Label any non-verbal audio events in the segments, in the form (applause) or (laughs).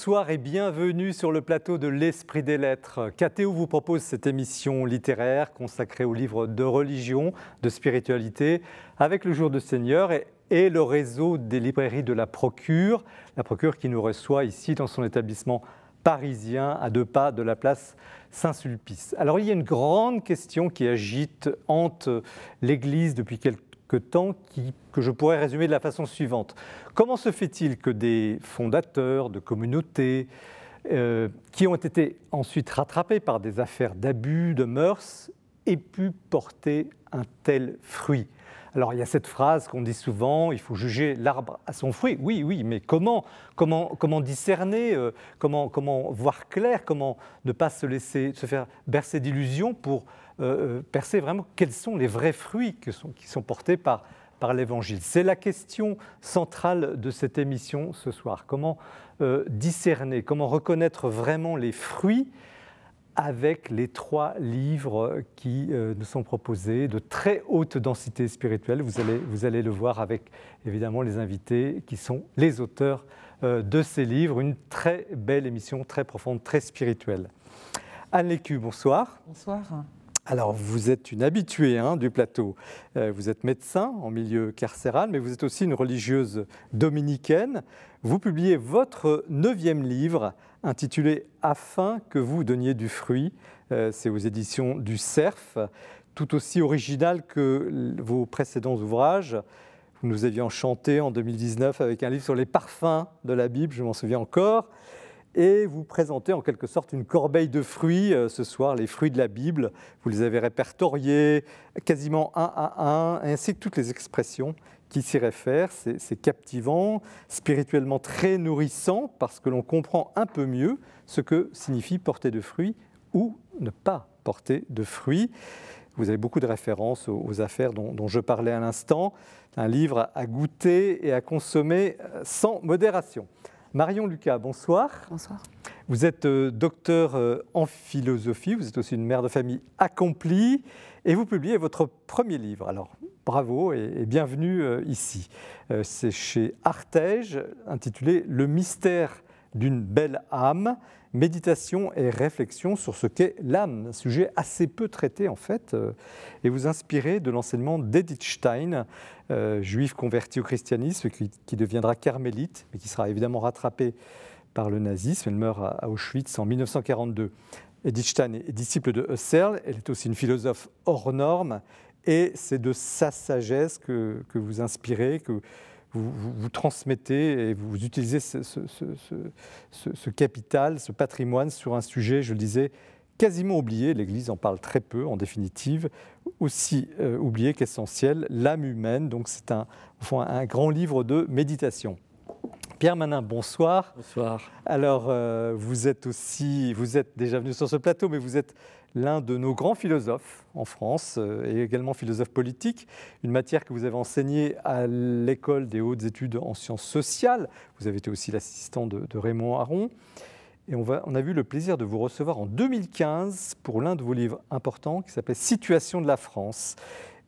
Bonsoir et bienvenue sur le plateau de l'Esprit des Lettres. KTO vous propose cette émission littéraire consacrée aux livres de religion, de spiritualité, avec le Jour de Seigneur et, et le réseau des librairies de la Procure, la Procure qui nous reçoit ici dans son établissement parisien à deux pas de la place Saint-Sulpice. Alors il y a une grande question qui agite, hante l'Église depuis quelques temps qui, que je pourrais résumer de la façon suivante. Comment se fait-il que des fondateurs de communautés euh, qui ont été ensuite rattrapés par des affaires d'abus, de mœurs, aient pu porter un tel fruit? Alors il y a cette phrase qu'on dit souvent, il faut juger l'arbre à son fruit. Oui, oui, mais comment, comment, comment discerner, euh, comment, comment voir clair, comment ne pas se laisser se faire bercer d'illusions pour euh, euh, percer vraiment quels sont les vrais fruits qui sont portés par, l'Évangile. C'est la question centrale de cette émission ce soir. Comment euh, discerner, comment reconnaître vraiment les fruits avec les trois livres qui nous sont proposés, de très haute densité spirituelle. Vous allez, vous allez le voir avec évidemment les invités qui sont les auteurs de ces livres. Une très belle émission, très profonde, très spirituelle. Anne Lécu, bonsoir. Bonsoir. Alors, vous êtes une habituée hein, du plateau. Euh, vous êtes médecin en milieu carcéral, mais vous êtes aussi une religieuse dominicaine. Vous publiez votre neuvième livre intitulé Afin que vous donniez du fruit. Euh, c'est aux éditions du CERF, tout aussi original que vos précédents ouvrages. Vous nous aviez enchanté en 2019 avec un livre sur les parfums de la Bible, je m'en souviens encore et vous présentez en quelque sorte une corbeille de fruits euh, ce soir, les fruits de la Bible. Vous les avez répertoriés quasiment un à un, ainsi que toutes les expressions qui s'y réfèrent. C'est captivant, spirituellement très nourrissant, parce que l'on comprend un peu mieux ce que signifie porter de fruits ou ne pas porter de fruits. Vous avez beaucoup de références aux, affaires dont, dont, je parlais à l'instant. Un livre à goûter et à consommer euh, sans modération. Marion Lucas, bonsoir. Bonsoir. Vous êtes euh, docteur euh, en philosophie, vous êtes aussi une mère de famille accomplie et vous publiez votre premier livre. Alors, bravo et, bienvenue euh, ici. C'est chez Artege, intitulé Le mystère d'une belle âme, méditation et réflexion sur ce qu'est l'âme, sujet assez peu traité en fait, et vous inspirez de l'enseignement d'Edith Stein, euh, juif converti au christianisme, qui, deviendra carmélite, mais qui sera évidemment rattrapé par le nazisme. Elle meurt à, Auschwitz en 1942. Edith Stein est disciple de Husserl, elle est aussi une philosophe hors norme, et c'est de sa sagesse que, vous inspirez, que vous, vous, transmettez et vous utilisez ce, ce, capital, ce patrimoine sur un sujet, je le disais, quasiment oublié, l'Église en parle très peu en définitive, aussi euh, oublié qu'essentiel, l'âme humaine, donc c'est un, un grand livre de méditation. Pierre Manin, bonsoir. Bonsoir. Alors, euh, vous êtes aussi, vous êtes déjà venu sur ce plateau, mais vous êtes l'un de nos grands philosophes en France euh, et également philosophe politique, une matière que vous avez enseignée à l'école des hautes études en sciences sociales. Vous avez été aussi l'assistant de, Raymond Aron. Et on, a eu le plaisir de vous recevoir en 2015 pour l'un de vos livres importants qui s'appelle Situation de la France.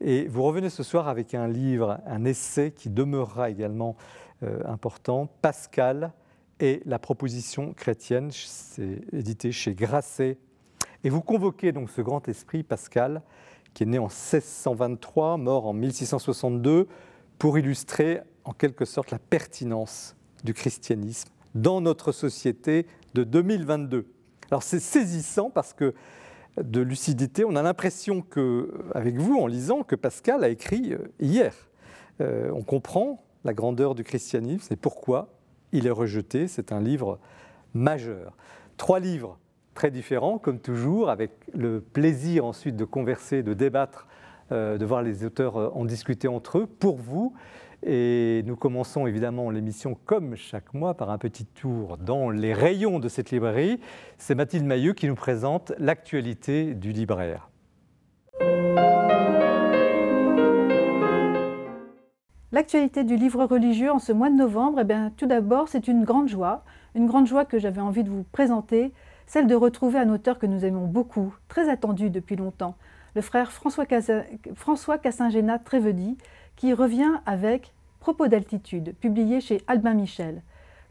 Et vous revenez ce soir avec un livre, un essai qui demeurera également euh, important, Pascal et la proposition chrétienne, c'est édité chez Grasset. Et vous convoquez donc ce grand esprit, Pascal, qui est né en 1623, mort en 1662, pour illustrer en quelque sorte la pertinence du christianisme dans notre société de 2022. Alors c'est saisissant parce que de lucidité, on a l'impression que, avec vous, en lisant, que Pascal a écrit euh, hier. Euh, on comprend la grandeur du christianisme et pourquoi il est rejeté. C'est un livre majeur. Trois livres très différents, comme toujours, avec le plaisir ensuite de converser, de débattre, euh, de voir les auteurs en discuter entre eux, pour vous. Et nous commençons évidemment l'émission comme chaque mois par un petit tour dans les rayons de cette librairie. C'est Mathilde Mailleux qui nous présente l'actualité du libraire. L'actualité du livre religieux en ce mois de novembre, eh bien, tout d'abord, c'est une grande joie, une grande joie que j'avais envie de vous présenter, celle de retrouver un auteur que nous aimons beaucoup, très attendu depuis longtemps, le frère François, Cassingéna Trévedi, qui revient avec Propos d'altitude, publié chez Albin Michel.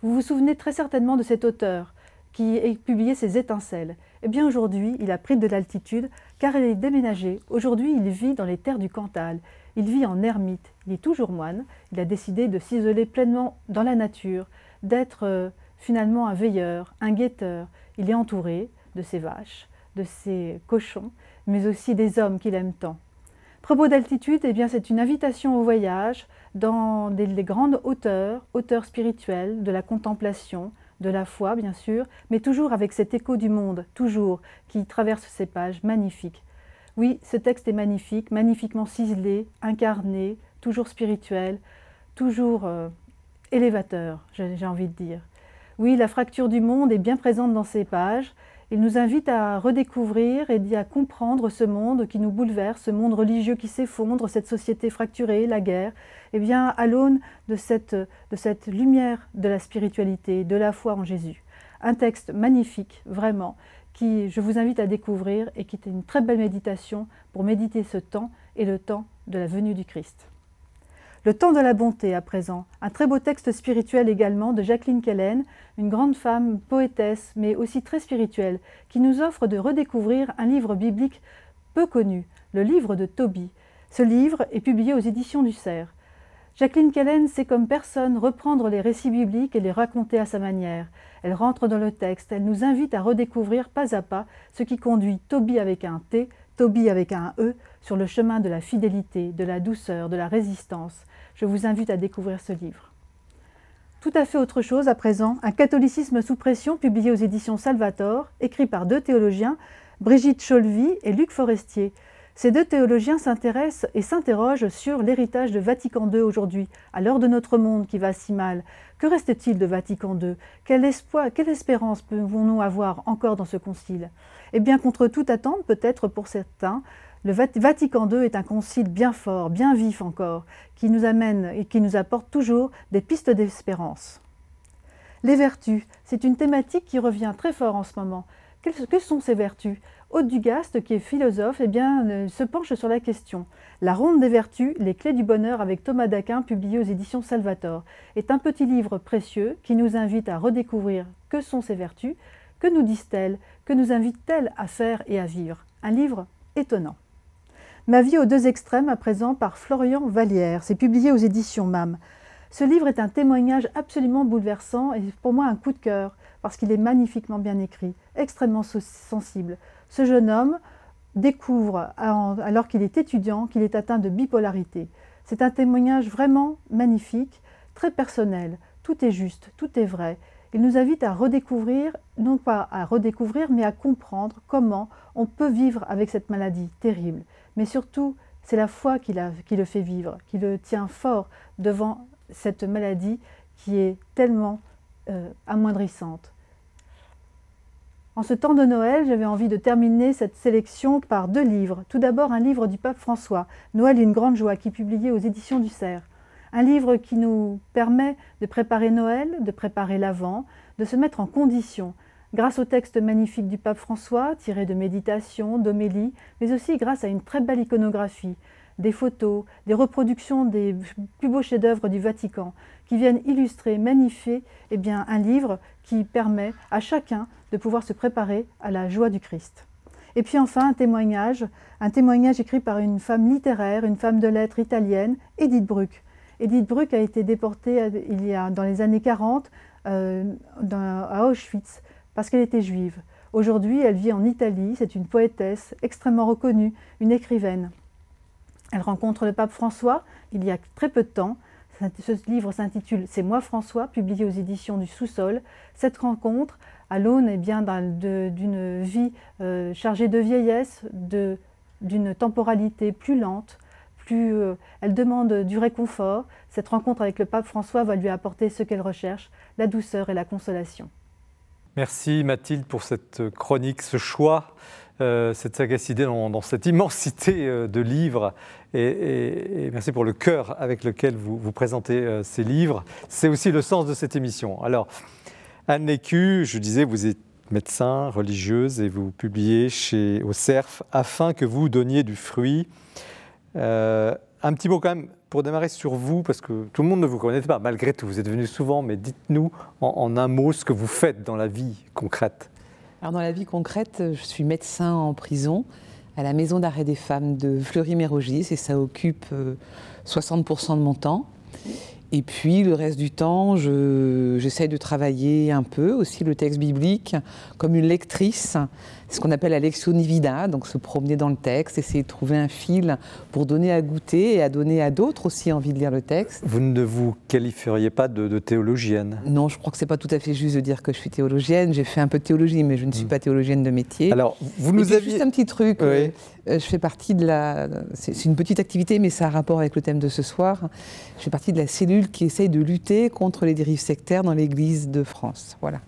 Vous vous souvenez très certainement de cet auteur qui a publié ses étincelles. Eh bien aujourd'hui, il a pris de l'altitude car il est déménagé. Aujourd'hui, il vit dans les terres du Cantal. Il vit en ermite. Il est toujours moine. Il a décidé de s'isoler pleinement dans la nature, d'être euh, finalement un veilleur, un guetteur. Il est entouré de ses vaches, de ses cochons, mais aussi des hommes qu'il aime tant. Propos d'altitude, eh bien, c'est une invitation au voyage dans des, les grandes hauteurs, hauteurs spirituelles, de la contemplation, de la foi, bien sûr, mais toujours avec cet écho du monde, toujours, qui traverse ces pages magnifiques. Oui, ce texte est magnifique, magnifiquement ciselé, incarné, toujours spirituel, toujours euh, élévateur, j'ai envie de dire. Oui, la fracture du monde est bien présente dans ces pages. Il nous invite à redécouvrir et à comprendre ce monde qui nous bouleverse, ce monde religieux qui s'effondre, cette société fracturée, la guerre, eh bien, à l'aune de cette, de cette lumière de la spiritualité, de la foi en Jésus. Un texte magnifique, vraiment, qui je vous invite à découvrir et qui est une très belle méditation pour méditer ce temps et le temps de la venue du Christ. Le temps de la bonté à présent, un très beau texte spirituel également de Jacqueline Kellen, une grande femme, poétesse, mais aussi très spirituelle, qui nous offre de redécouvrir un livre biblique peu connu, le livre de Tobie. Ce livre est publié aux éditions du Cerf. Jacqueline Kellen sait comme personne reprendre les récits bibliques et les raconter à sa manière. Elle rentre dans le texte, elle nous invite à redécouvrir pas à pas ce qui conduit Tobie avec un T, Tobie avec un E, sur le chemin de la fidélité, de la douceur, de la résistance. Je vous invite à découvrir ce livre. Tout à fait autre chose à présent, un catholicisme sous pression publié aux éditions Salvator, écrit par deux théologiens, Brigitte Cholvy et Luc Forestier. Ces deux théologiens s'intéressent et s'interrogent sur l'héritage de Vatican II aujourd'hui, à l'heure de notre monde qui va si mal. Que reste-t-il de Vatican II Quel espoir, quelle espérance pouvons-nous avoir encore dans ce concile? Eh bien, contre toute attente, peut-être pour certains, le Vatican II est un concile bien fort, bien vif encore, qui nous amène et qui nous apporte toujours des pistes d'espérance. Les vertus, c'est une thématique qui revient très fort en ce moment. Que sont ces vertus? Aude Dugaste, qui est philosophe, eh bien, euh, se penche sur la question. La ronde des vertus, les clés du bonheur avec Thomas d'Aquin, publié aux éditions Salvator, est un petit livre précieux qui nous invite à redécouvrir que sont ces vertus, que nous disent-elles, que nous invitent-elles à faire et à vivre? Un livre étonnant. Ma vie aux deux extrêmes à présent par Florian Vallière. C'est publié aux éditions MAM. Ce livre est un témoignage absolument bouleversant et pour moi un coup de cœur parce qu'il est magnifiquement bien écrit, extrêmement sensible. Ce jeune homme découvre, alors qu'il est étudiant, qu'il est atteint de bipolarité. C'est un témoignage vraiment magnifique, très personnel. Tout est juste, tout est vrai. Il nous invite à redécouvrir, non pas à redécouvrir, mais à comprendre comment on peut vivre avec cette maladie terrible. Mais surtout, c'est la foi qui, le fait vivre, qui le tient fort devant cette maladie qui est tellement euh, amoindrissante. En ce temps de Noël, j'avais envie de terminer cette sélection par deux livres. Tout d'abord, un livre du pape François, Noël une grande joie, qui est publié aux éditions du Cerf. Un livre qui nous permet de préparer Noël, de préparer l'Avent, de se mettre en condition, grâce au texte magnifique du pape François, tiré de méditations, d'homélies, mais aussi grâce à une très belle iconographie, des photos, des reproductions des plus beaux chefs-d'œuvre du Vatican, qui viennent illustrer, magnifier eh bien, un livre qui permet à chacun de pouvoir se préparer à la joie du Christ. Et puis enfin un témoignage, un témoignage écrit par une femme littéraire, une femme de lettres italienne, Edith Bruck. Edith Bruck a été déportée il y a, dans les années 40 euh, à Auschwitz parce qu'elle était juive. Aujourd'hui, elle vit en Italie, c'est une poétesse extrêmement reconnue, une écrivaine. Elle rencontre le pape François il y a très peu de temps. Ce livre s'intitule C'est moi François, publié aux éditions du Sous-sol. Cette rencontre, à l'aune eh d'une vie euh, chargée de vieillesse, d'une temporalité plus lente, plus, euh, elle demande du réconfort. Cette rencontre avec le pape François va lui apporter ce qu'elle recherche, la douceur et la consolation. Merci Mathilde pour cette chronique, ce choix, euh, cette sagacité dans, cette immensité euh, de livres. Et, merci pour le cœur avec lequel vous, présentez ces livres. C'est aussi le sens de cette émission. Alors, Anne Lécu, je disais, vous êtes médecin, religieuse, et vous publiez chez, au CERF afin que vous donniez du fruit. Un petit mot quand même pour démarrer sur vous, parce que tout le monde ne vous connaît pas, malgré tout, vous êtes venu souvent, mais dites-nous en, un mot ce que vous faites dans la vie concrète. Alors dans la vie concrète, je suis médecin en prison à la maison d'arrêt des femmes de Fleury-Mérogis et ça occupe 60% de mon temps. Et puis le reste du temps, j'essaye de travailler un peu aussi le texte biblique comme une lectrice ce qu'on appelle la lectio nivida, donc se promener dans le texte, essayer de trouver un fil pour donner à goûter et à donner à d'autres aussi envie de lire le texte. Vous ne vous qualifieriez pas de, théologienne Non, je crois que c'est pas tout à fait juste de dire que je suis théologienne. J'ai fait un peu de théologie, mais je ne suis hmm. pas théologienne de métier. Alors, vous nous aviez juste un petit truc. Euh, je fais partie de la. C'est une petite activité, mais ça a rapport avec le thème de ce soir. Je fais partie de la cellule qui essaye de lutter contre les dérives sectaires dans l'Église de France. Voilà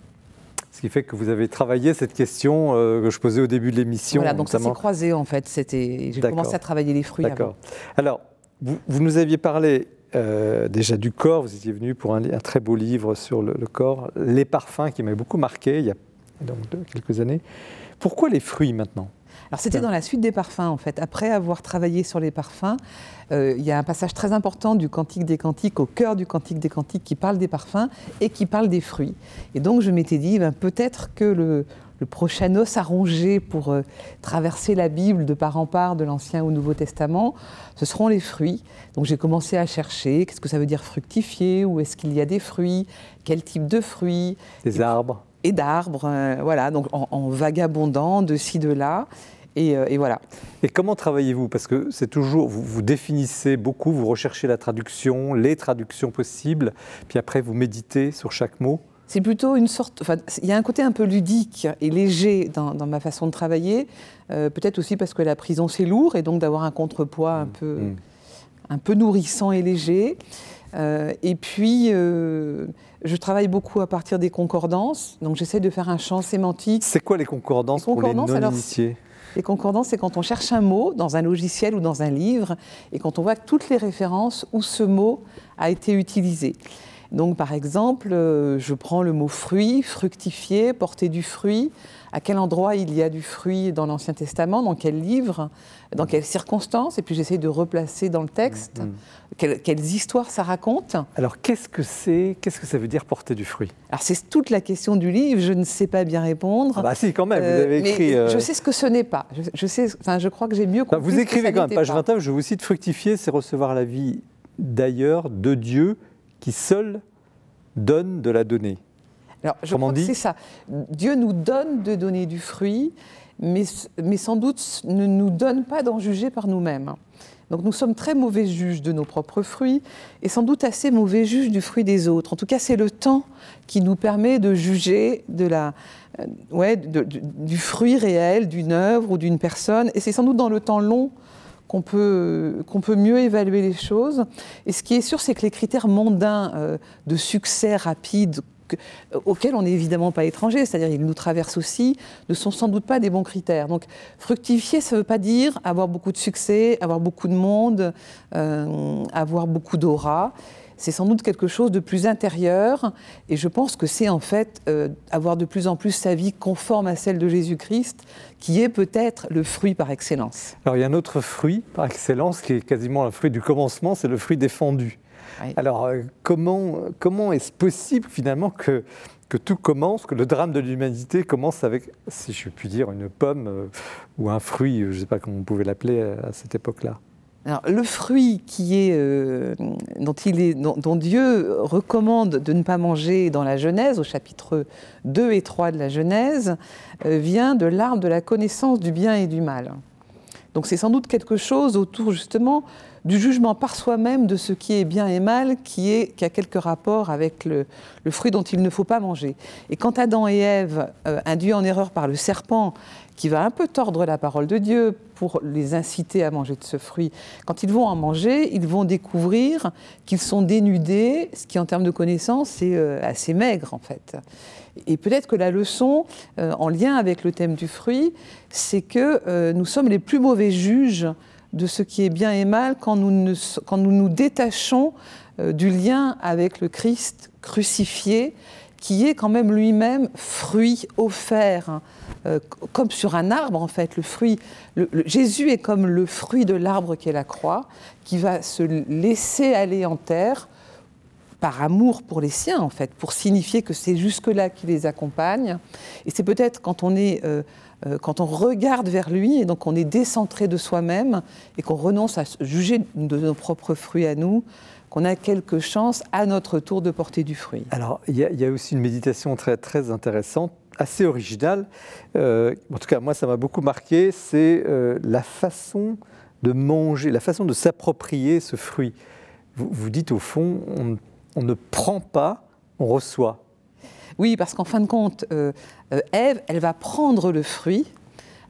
qui fait que vous avez travaillé cette question euh, que je posais au début de l'émission. Voilà, donc ça s'est croisé en fait. J'ai commencé à travailler les fruits. D'accord. Alors, vous, nous aviez parlé euh, déjà du corps, vous étiez venu pour un, très beau livre sur le, corps, Les parfums, qui m'a beaucoup marqué il y a donc, quelques années. Pourquoi les fruits maintenant? Alors c'était dans la suite des parfums en fait. Après avoir travaillé sur les parfums, euh, il y a un passage très important du Cantique des Cantiques, au cœur du Cantique des Cantiques, qui parle des parfums et qui parle des fruits. Et donc je m'étais dit, ben, peut-être que le, prochain os à ronger pour euh, traverser la Bible de part en part, de l'Ancien au Nouveau Testament, ce seront les fruits. Donc j'ai commencé à chercher, qu'est-ce que ça veut dire fructifier Où est-ce qu'il y a des fruits Quel type de fruits Des arbres et d'arbres, euh, voilà, donc en, en vagabondant de ci, de là. Euh, et, voilà. Et comment travaillez-vous? Parce que c'est toujours, vous, vous, définissez beaucoup, vous recherchez la traduction, les traductions possibles, puis après vous méditez sur chaque mot. C'est plutôt une sorte. Enfin, il y a un côté un peu ludique et léger dans, ma façon de travailler. Euh, peut-être aussi parce que la prison c'est lourd et donc d'avoir un contrepoids un mmh, peu, mmh. un peu nourrissant et léger. Euh, et puis, je travaille beaucoup à partir des concordances. Donc j'essaie de faire un champ sémantique. C'est quoi les concordances, pour les non-initiés? Les concordances, c'est quand on cherche un mot dans un logiciel ou dans un livre et quand on voit toutes les références où ce mot a été utilisé. Donc, par exemple, euh, je prends le mot fruit, fructifier, porter du fruit. À quel endroit il y a du fruit dans l'Ancien Testament Dans quel livre Dans quelles circonstances Et puis j'essaie de replacer dans le texte mm, mm. quelles, histoires ça raconte. Alors, qu'est-ce que c'est Qu'est-ce que ça veut dire porter du fruit? Alors, c'est toute la question du livre. Je ne sais pas bien répondre. Ah bah si, quand même. vous avez euh, écrit. Euh, je sais ce que ce n'est pas. Je, sais. Enfin, je crois que j'ai mieux compris. vous écrivez quand même. Page 21. Je vous cite fructifier, c'est recevoir la vie d'ailleurs, de Dieu qui seul donne de la donnée. Alors, je crois que c'est ça. Dieu nous donne de donner du fruit, mais, mais sans doute ne nous donne pas d'en juger par nous-mêmes. Donc nous sommes très mauvais juges de nos propres fruits et sans doute assez mauvais juges du fruit des autres. En tout cas, c'est le temps qui nous permet de juger de la, euh, ouais, du fruit réel d'une œuvre ou d'une personne. Et c'est sans doute dans le temps long qu'on peut, qu'on peut mieux évaluer les choses. Et ce qui est sûr, c'est que les critères mondains euh, de succès rapide, euh, auxquels on n'est évidemment pas étranger, c'est-à-dire qu'ils nous traversent aussi, ne sont sans doute pas des bons critères. Donc fructifier, ça ne veut pas dire avoir beaucoup de succès, avoir beaucoup de monde, euh, avoir beaucoup d'aura c'est sans doute quelque chose de plus intérieur. Et je pense que c'est en fait euh, avoir de plus en plus sa vie conforme à celle de Jésus-Christ, qui est peut-être le fruit par excellence. Alors il y a un autre fruit par excellence qui est quasiment le fruit du commencement, c'est le fruit défendu. Alors euh, comment, comment est-ce possible finalement que, que tout commence, que le drame de l'humanité commence avec, si je puis dire, une pomme euh, ou un fruit, je ne sais pas comment on pouvait l'appeler à cette époque-là? Le fruit euh, dont, Dieu recommande de ne pas manger dans la Genèse, au chapitre 2 et 3 de la Genèse, euh, vient de l'arbre de la connaissance du bien et du mal. Donc c'est sans doute quelque chose autour justement du jugement par soi-même de ce qui est bien et mal, qui, est, a quelques rapports avec le, fruit dont il ne faut pas manger. Et quand Adam et Ève, euh, induits en erreur par le serpent, qui va un peu tordre la parole de Dieu pour les inciter à manger de ce fruit. Quand ils vont en manger, ils vont découvrir qu'ils sont dénudés, ce qui en termes de connaissances est euh, assez maigre en fait. Et peut-être que la leçon, euh, en lien avec le thème du fruit, c'est que euh, nous sommes les plus mauvais juges de ce qui est bien et mal quand nous quand nous, nous détachons du lien avec le Christ crucifié, qui est quand même lui-même fruit offert comme sur un arbre en fait. Le fruit, Jésus est comme le fruit de l'arbre qu'est la croix, qui va se laisser aller en terre par amour pour les siens, en fait, pour signifier que c'est jusque-là qui les accompagne. Et c'est peut-être quand on est, euh, euh, quand on regarde vers lui, et donc on est décentré de soi-même, et qu'on renonce à juger de nos propres fruits à nous, qu'on a quelque chance à notre tour de porter du fruit. Alors, il y, a aussi une méditation très intéressante, assez originale. Euh, en tout cas, moi, ça m'a beaucoup marqué. C'est la façon de manger, la façon de s'approprier ce fruit. Vous, dites au fond, on on ne prend pas, on reçoit. Oui, parce qu'en fin de compte, euh, euh, Ève, elle va prendre le fruit,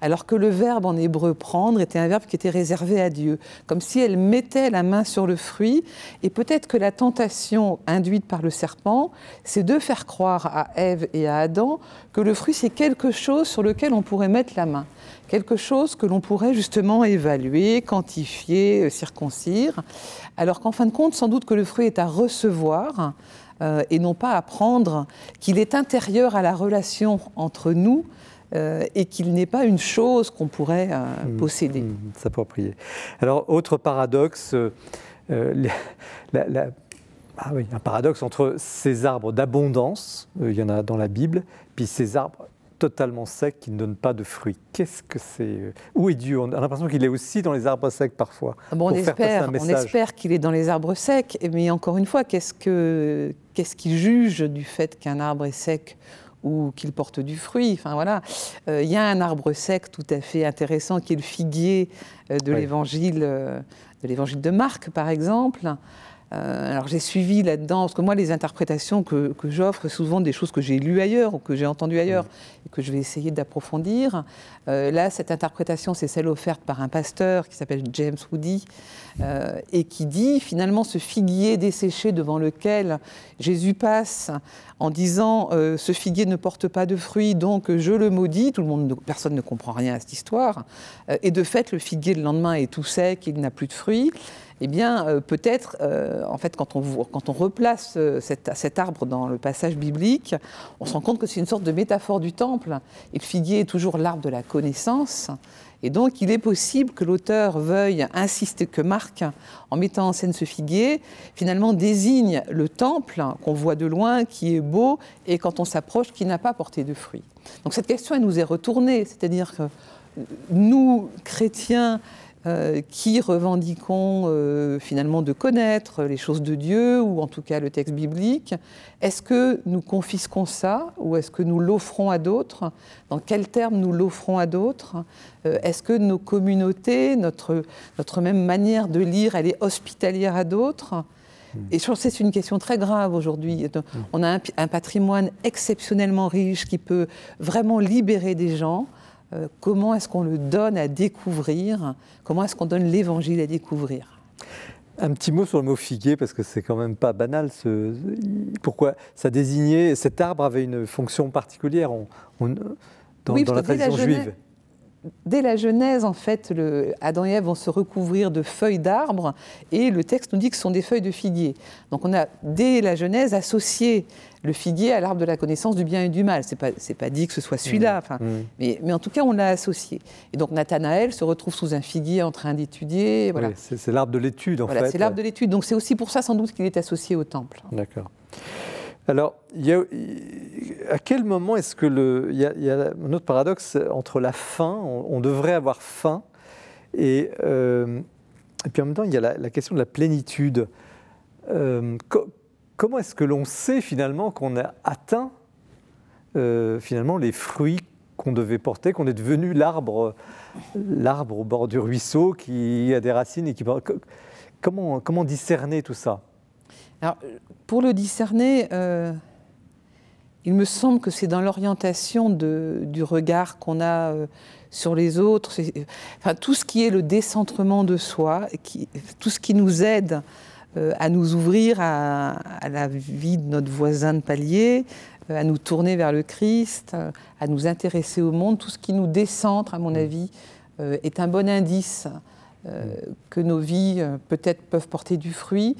alors que le verbe en hébreu prendre était un verbe qui était réservé à Dieu, comme si elle mettait la main sur le fruit, et peut-être que la tentation induite par le serpent, c'est de faire croire à Ève et à Adam que le fruit c'est quelque chose sur lequel on pourrait mettre la main, quelque chose que l'on pourrait justement évaluer, quantifier, circoncire, alors qu'en fin de compte, sans doute que le fruit est à recevoir. Euh, et non pas à prendre, qu'il est intérieur à la relation entre nous euh, et qu'il n'est pas une chose qu'on pourrait euh, mmh, posséder. Mmh, s'approprier. Alors, autre paradoxe, euh, ah un paradoxe entre ces arbres d'abondance, il y en a dans la Bible, puis ces arbres totalement secs qui ne donnent pas de fruits. Qu'est-ce que c'est Où est Dieu? On a l'impression qu'il est aussi dans les arbres secs parfois. Ah on, espère, on espère qu'il est dans les arbres secs, mais encore une fois, qu'est-ce qu'il juge du fait qu'un arbre est sec ou qu'il porte du fruit. Enfin voilà, euh, il y a un arbre sec tout à fait intéressant qui est le figuier euh, de l'évangile euh, de l'évangile de Marc par exemple. alors j'ai suivi là-dedans, parce que moi les interprétations que, j'offre, souvent des choses que j'ai lues ailleurs ou que j'ai entendues ailleurs et que je vais essayer d'approfondir. là, cette interprétation, c'est celle offerte par un pasteur qui s'appelle James Woody et qui dit finalement ce figuier desséché devant lequel Jésus passe en disant euh, ce figuier ne porte pas de fruits, donc je le maudis. Tout le monde, personne ne comprend rien à cette histoire. Euh, et de fait, le figuier le lendemain est tout sec, il n'a plus de fruits. Eh bien, euh, peut-être, en fait, quand on, quand on replace cet, arbre dans le passage biblique, on se rend compte que c'est une sorte de métaphore du temple. Et le figuier est toujours l'arbre de la connaissance. Et donc, il est possible que l'auteur veuille insister, que Marc, en mettant en scène ce figuier, finalement désigne le temple qu'on voit de loin, qui est beau, et quand on s'approche, qui n'a pas porté de fruits. Donc, cette question, elle nous est retournée, c'est-à-dire que nous, chrétiens, euh, qui revendiquons euh, finalement de connaître les choses de Dieu, ou en tout cas le texte biblique, est-ce que nous confisquons ça, ou est-ce que nous l'offrons à d'autres? Dans quels termes nous l'offrons à d'autres? Euh, Est-ce que nos communautés, notre, notre même manière de lire, elle est hospitalière à d'autres? Et je pense que c'est une question très grave aujourd'hui. Hmm. On a un patrimoine exceptionnellement riche qui peut vraiment libérer des gens. Euh, comment est-ce qu'on le donne à découvrir? Comment est-ce qu'on donne l'évangile à découvrir? Un petit mot sur le mot figuier, parce que c'est quand même pas banal. Ce... Pourquoi ça désignait, cet arbre avait une fonction particulière dans, dans la tradition juive dès la Genèse, en fait, le, Adam et Ève vont se recouvrir de feuilles d'arbres et le texte nous dit que ce sont des feuilles de figuier. Donc on a, dès la Genèse, associé le figuier à l'arbre de la connaissance du bien et du mal. Ce n'est pas, pas dit que ce soit celui-là, mmh. Mmh. mais, mais, en tout cas, on l'a associé. Et donc Nathanaël se retrouve sous un figuier en train d'étudier. Voilà. c'est l'arbre de l'étude, en fait. C'est l'arbre de l'étude. Donc c'est aussi pour ça, sans doute, qu'il est associé au temple. D'accord. Alors, à quel moment est-ce que le. Il y, a, un autre paradoxe entre la faim, on, devrait avoir faim, et, euh, et, puis en même temps, il y a la, question de la plénitude. Euh, comment est-ce que l'on sait finalement qu'on a atteint euh, finalement les fruits qu'on devait porter, qu'on est devenu l'arbre, l'arbre au bord du ruisseau qui a des racines et qui. Comment, comment discerner tout ça? Alors, pour le discerner, euh, il me semble que c'est dans l'orientation du regard qu'on a euh, sur les autres, enfin, tout ce qui est le décentrement de soi, tout ce qui nous aide à nous ouvrir à, la vie de notre voisin de palier, à nous tourner vers le Christ, à nous intéresser au monde, tout ce qui nous décentre, à mon avis, est un bon indice que nos vies peut-être peuvent porter du fruit.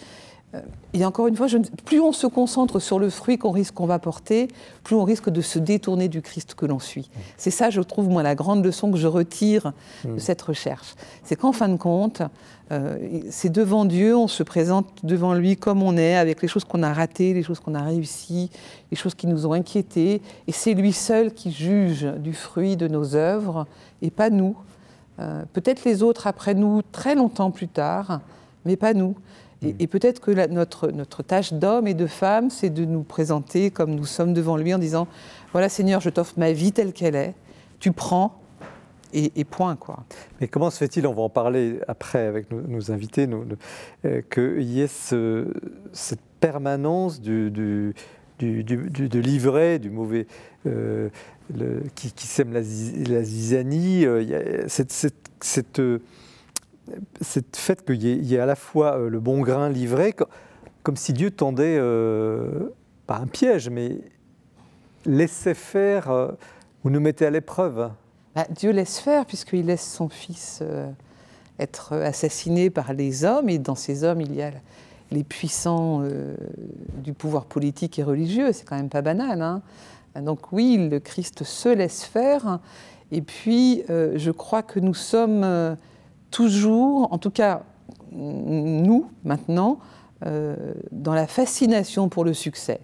Et encore une fois, plus on se concentre sur le fruit qu'on risque qu'on va porter, plus on risque de se détourner du Christ que l'on suit. C'est ça, je trouve, moi, la grande leçon que je retire de mm. cette recherche. C'est qu'en fin de compte, euh, c'est devant Dieu, on se présente devant lui comme on est, avec les choses qu'on a ratées, les choses qu'on a réussies, les choses qui nous ont inquiétés. Et c'est lui seul qui juge du fruit de nos œuvres, et pas nous. Euh, peut-être les autres après nous, très longtemps plus tard, mais pas nous. Et, peut-être que notre, notre tâche d'homme et de femme, c'est de nous présenter comme nous sommes devant lui en disant, voilà Seigneur, je t'offre ma vie telle qu'elle est, tu prends, et, point. Quoi. Mais comment se fait-il, on va en parler après avec nos, invités, euh, qu'il y ait cette permanence du, du, du, de l'ivraie, du mauvais, euh, qui, sème la, zizanie, euh, cette, cette cette fait qu'il y, ait à la fois euh, le bon grain livré, comme si Dieu tendait, euh, pas un piège, mais laissait faire euh, ou nous mettait à l'épreuve. Bah, Dieu laisse faire, puisqu'il laisse son Fils être assassiné par les hommes, et dans ces hommes, il y a les puissants du pouvoir politique et religieux, c'est quand même pas banal. Hein. Donc oui, le Christ se laisse faire, et puis je crois que nous sommes toujours, en tout cas nous maintenant, euh, dans la fascination pour le succès.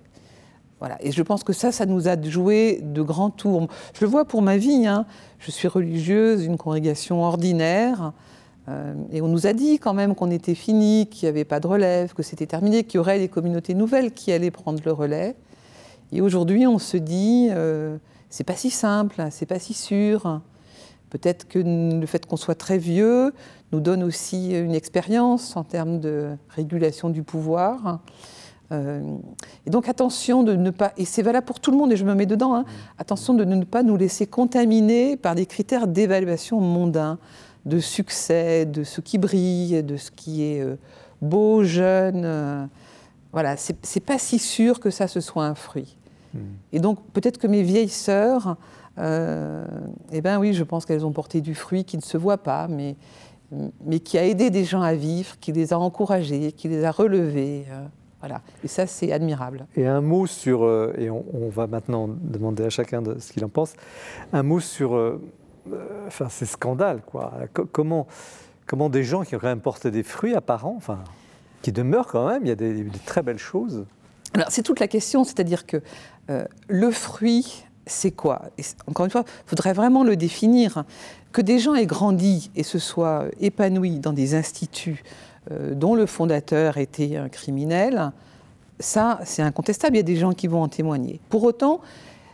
Voilà. Et je pense que ça, ça nous a joué de grands tours. Je le vois pour ma vie. Hein. Je suis religieuse, une congrégation ordinaire. Euh, et on nous a dit quand même qu'on était fini, qu'il n'y avait pas de relève, que c'était terminé, qu'il y aurait des communautés nouvelles qui allaient prendre le relais. Et aujourd'hui, on se dit, euh, c'est pas si simple, c'est pas si sûr. Peut-être que le fait qu'on soit très vieux nous donne aussi une expérience en termes de régulation du pouvoir. Euh, et donc attention de ne pas, et c'est valable pour tout le monde et je me mets dedans, hein, attention de ne pas nous laisser contaminer par des critères d'évaluation mondains, de succès, de ce qui brille, de ce qui est euh, beau, jeune. Euh, voilà, c'est pas si sûr que ça ce soit un fruit. Hmm. Et donc peut-être que mes vieilles sœurs eh bien oui, je pense qu'elles ont porté du fruit qui ne se voit pas, mais, mais qui a aidé des gens à vivre, qui les a encouragés, qui les a relevés. Euh, voilà. Et ça, c'est admirable. Et un mot sur, euh, et on, va maintenant demander à chacun de ce qu'il en pense, un mot sur enfin, ces scandales. Quoi. comment, comment des gens qui ont quand même porté des fruits apparents, enfin, qui demeurent quand même, il y a des, très belles choses. Alors, c'est toute la question, c'est-à-dire que le fruit c'est quoi? Encore une fois, il faudrait vraiment le définir. Que des gens aient grandi et se soient épanouis dans des instituts euh, dont le fondateur était un criminel, ça, c'est incontestable. Il y a des gens qui vont en témoigner. Pour autant,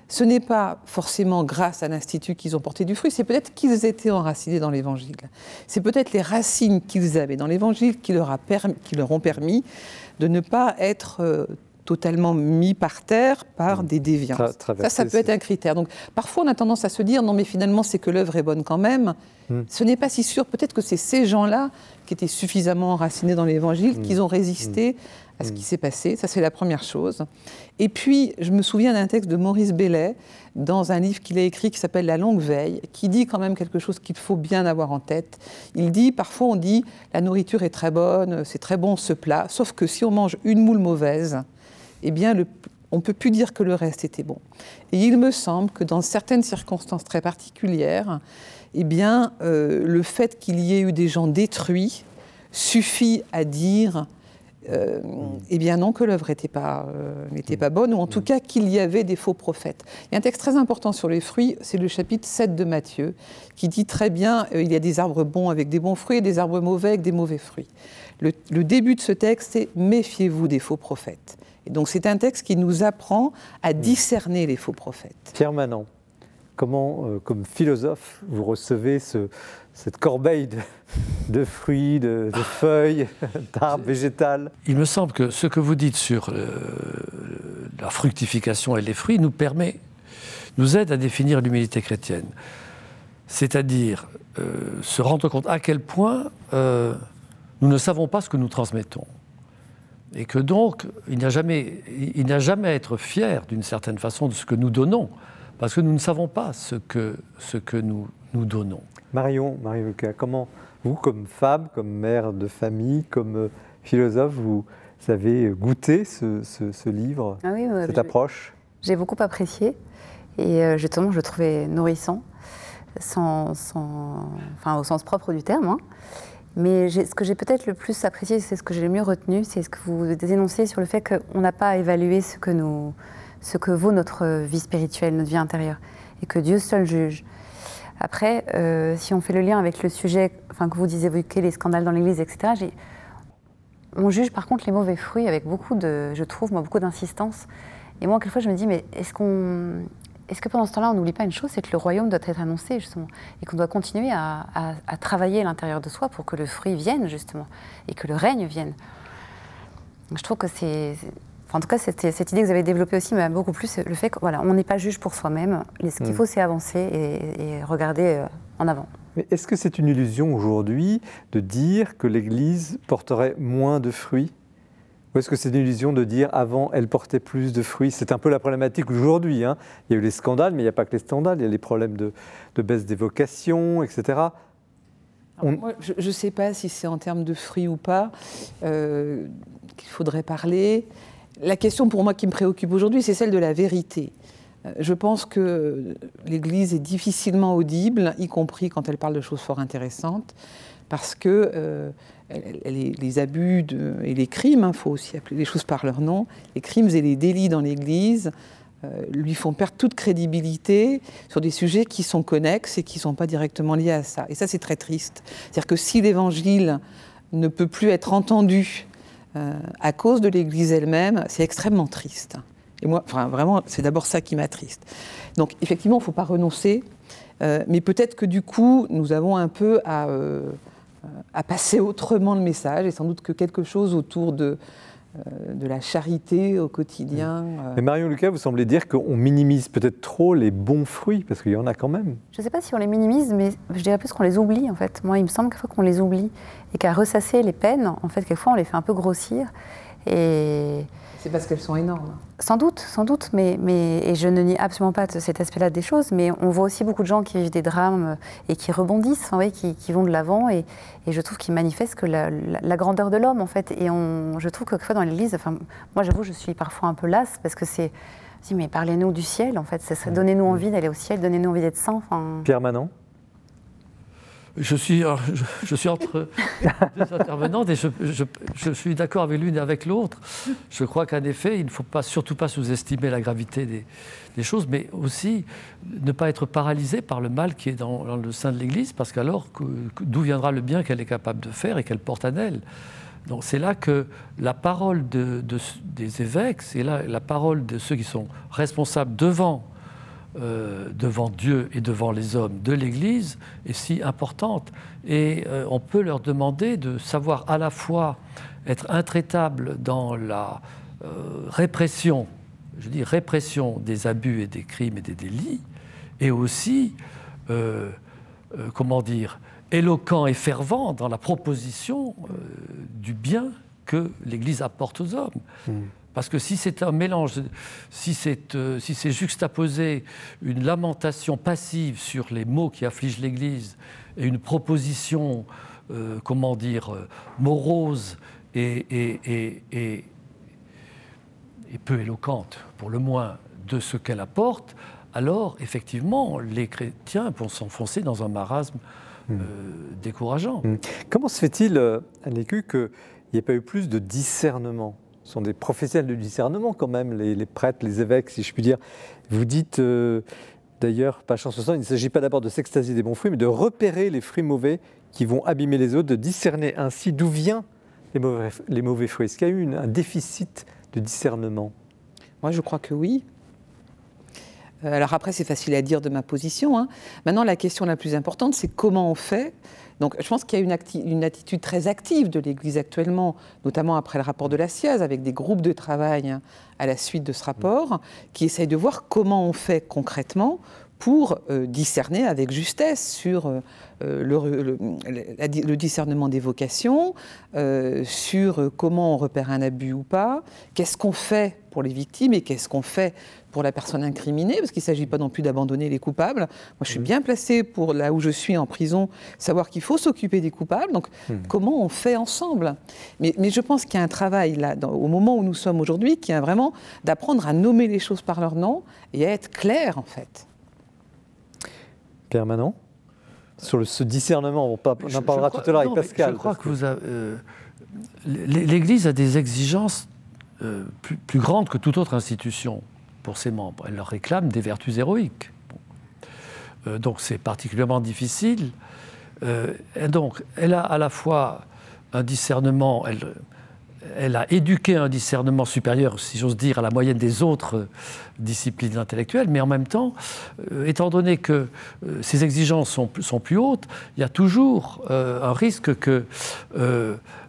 ce n'est pas forcément grâce à l'institut qu'ils ont porté du fruit, c'est peut-être qu'ils étaient enracinés dans l'Évangile. C'est peut-être les racines qu'ils avaient dans l'Évangile qui, qui, leur ont permis de ne pas être euh, totalement mis par terre par mmh. des déviants. ça, ça peut être un critère. Donc parfois on a tendance à se dire non mais finalement c'est que l'œuvre est bonne quand même. Mmh. Ce n'est pas si sûr. Peut-être que c'est ces gens-là qui étaient suffisamment enracinés dans l'Évangile, mmh. qu'ils ont résisté à ce qui s'est passé. Ça c'est la première chose. Et puis je me souviens d'un texte de Maurice Bellet dans un livre qu'il a écrit qui s'appelle La longue veille, qui dit quand même quelque chose qu'il faut bien avoir en tête. Il dit parfois on dit la nourriture est très bonne, c'est très bon ce plat, sauf que si on mange une moule mauvaise, eh bien, on ne peut plus dire que le reste était bon. Et il me semble que dans certaines circonstances très particulières, eh bien, euh, le fait qu'il y ait eu des gens détruits suffit à dire euh, eh bien non, que l'œuvre n'était pas, euh, n'était pas bonne, ou en tout cas qu'il y avait des faux prophètes. Il y a un texte très important sur les fruits, c'est le chapitre 7 de Matthieu, qui dit très bien, il y a des arbres bons avec des bons fruits et des arbres mauvais avec des mauvais fruits. le début de ce texte, c'est Méfiez-vous des faux prophètes donc c'est un texte qui nous apprend à mm. discerner les faux prophètes. Pierre Manon, comment, euh, comme philosophe, vous recevez cette corbeille de, fruits, de, feuilles, (laughs) d'arbres végétales Il me semble que ce que vous dites sur euh, la fructification et les fruits nous permet, nous aide à définir l'humilité chrétienne. C'est-à-dire euh, se rendre compte à quel point nous ne savons pas ce que nous transmettons. Et que donc, il n'y a jamais, il a jamais à être fier d'une certaine façon de ce que nous donnons, parce que nous ne savons pas ce que, ce que nous, nous donnons. Marion, Marion comment vous, comme femme, comme mère de famille, comme euh, philosophe, vous, avez goûté ce, livre, ah cette approche? J'ai beaucoup apprécié et euh, justement je le trouvais nourrissant, sans, enfin, au sens propre du terme. Hein. Mais ce que j'ai peut-être le plus apprécié, c'est ce que j'ai le mieux retenu, c'est ce que vous dénoncez sur le fait qu'on n'a pas à évaluer ce que, nous, ce que vaut notre vie spirituelle, notre vie intérieure, et que Dieu seul juge. Après, euh, si on fait le lien avec le sujet enfin, que vous disiez, évoquez les scandales dans l'Église, etc., on juge par contre les mauvais fruits avec beaucoup de, je trouve, moi, beaucoup d'insistance. Et moi, quelquefois, je me dis, mais est-ce qu'on est-ce que pendant ce temps-là, on n'oublie pas une chose, c'est que le royaume doit être annoncé, justement, et qu'on doit continuer à, travailler à l'intérieur de soi pour que le fruit vienne, justement, et que le règne vienne. Je trouve que c'est... en tout cas, cette, cette, idée que vous avez développée aussi m'a beaucoup plus le fait qu'on voilà, n'est pas juge pour soi-même. Ce qu'il mm. faut, c'est avancer et, regarder euh, en avant. Mais est-ce que c'est une illusion aujourd'hui de dire que l'Église porterait moins de fruits? Ou est-ce que c'est une illusion de dire avant elle portait plus de fruits? C'est un peu la problématique aujourd'hui. Hein. Il y a eu les scandales, mais il n'y a pas que les scandales, il y a les problèmes de, baisse des vocations, etc. je ne sais pas si c'est en termes de fruits ou pas euh, qu'il faudrait parler. La question pour moi qui me préoccupe aujourd'hui, c'est celle de la vérité. Euh, je pense que l'Église est difficilement audible, y compris quand elle parle de choses fort intéressantes, parce que euh, les, abus et les crimes, il hein, faut aussi appeler les choses par leur nom, les crimes et les délits dans l'Église euh, lui font perdre toute crédibilité sur des sujets qui sont connexes et qui ne sont pas directement liés à ça. Et ça, c'est très triste. C'est-à-dire que si l'Évangile ne peut plus être entendu euh, à cause de l'Église elle-même, c'est extrêmement triste. Et moi, vraiment, c'est d'abord ça qui m'attriste. Donc, effectivement, il ne faut pas renoncer, euh, mais peut-être que du coup, nous avons un peu à à passer autrement le message et sans doute que quelque chose autour de, euh, de la charité au quotidien. Euh. Mais Marion Lucas, vous semblez dire qu'on minimise peut-être trop les bons fruits, parce qu'il y en a quand même. Je ne sais pas si on les minimise, mais je dirais plus qu'on les oublie, en fait. Moi, il me semble quelquefois qu'on les oublie, et qu'à ressasser les peines, en fait, quelquefois, on les fait un peu grossir. Et c'est parce qu'elles sont énormes. Sans doute, sans doute, mais, mais et je ne nie absolument pas cet aspect-là des choses, mais on voit aussi beaucoup de gens qui vivent des drames et qui rebondissent, hein, qui, qui, vont de l'avant, et, et, je trouve qu'ils manifestent que la, la, grandeur de l'homme, en fait. Et on, je trouve que dans l'Église, enfin, moi j'avoue, je suis parfois un peu lasse parce que c'est, dis mais parlez-nous du ciel, en fait. Donnez-nous envie d'aller au ciel, donnez-nous envie d'être saint. Pierre Manon? Je suis, je, suis entre (laughs) deux intervenantes et je, suis d'accord avec l'une et avec l'autre. Je crois qu'en effet, il ne faut pas, surtout pas sous-estimer la gravité des, choses, mais aussi ne pas être paralysé par le mal qui est dans, le sein de l'Église, parce qu'alors, d'où viendra le bien qu'elle est capable de faire et qu'elle porte en elle? Donc c'est là que la parole de, des évêques, c'est là la parole de ceux qui sont responsables devant euh, devant Dieu et devant les hommes de l'Église est si importante. Et euh, on peut leur demander de savoir à la fois être intraitable dans la euh, répression, je dis répression des abus et des crimes et des délits, et aussi, comment dire, éloquent et fervent dans la proposition du bien que l'Église apporte aux hommes. Mmh. Parce que si c'est un mélange, si c'est euh, si juxtaposé une lamentation passive sur les maux qui affligent l'Église et une proposition, euh, comment dire, euh, morose et, et, et, peu éloquente, pour le moins, de ce qu'elle apporte, alors effectivement, les chrétiens vont s'enfoncer dans un marasme hmm. décourageant. Hmm. Comment se fait-il, Anne qu'il n'y ait pas eu plus de discernement? Sont des professionnels de discernement quand même, les, prêtres, les évêques, si je puis dire. Vous dites, euh, d'ailleurs, page 160, il ne s'agit pas d'abord de s'extasier des bons fruits, mais de repérer les fruits mauvais qui vont abîmer les autres, de discerner ainsi d'où viennent les mauvais, fruits. Est-ce qu'il y a eu un déficit de discernement? Moi, je crois que oui. Euh, alors après, c'est facile à dire de ma position. Hein. Maintenant, la question la plus importante, c'est comment on fait donc je pense qu'il y a une, attitude très active de l'Église actuellement, notamment après le rapport de la SIAZ, avec des groupes de travail à la suite de ce rapport, qui essayent de voir comment on fait concrètement pour euh, discerner avec justesse sur euh, le, le, discernement des vocations, euh, sur comment on repère un abus ou pas, qu'est-ce qu'on fait pour les victimes et qu'est-ce qu'on fait pour la personne incriminée, parce qu'il ne s'agit pas non plus d'abandonner les coupables. Moi, je suis mmh. bien placée pour, là où je suis en prison, savoir qu'il faut s'occuper des coupables. Donc, mmh. comment on fait ensemble? Mais, mais, je pense qu'il y a un travail, là, au moment où nous sommes aujourd'hui, qui est vraiment d'apprendre à nommer les choses par leur nom et à être clair, en fait. Permanent Sur le, ce discernement, on, en parlera tout à l'heure avec Pascal. Je crois que, vous avez, euh, l'Église a des exigences euh, plus, grandes que toute autre institution pour ses membres. Elle leur réclame des vertus héroïques. Euh, donc c'est particulièrement difficile. et donc elle a à la fois un discernement, elle, a éduqué un discernement supérieur, si j'ose dire, à la moyenne des autres disciplines intellectuelles, mais en même temps, euh, étant donné que euh, ces exigences sont, plus hautes, il y a toujours euh, un risque que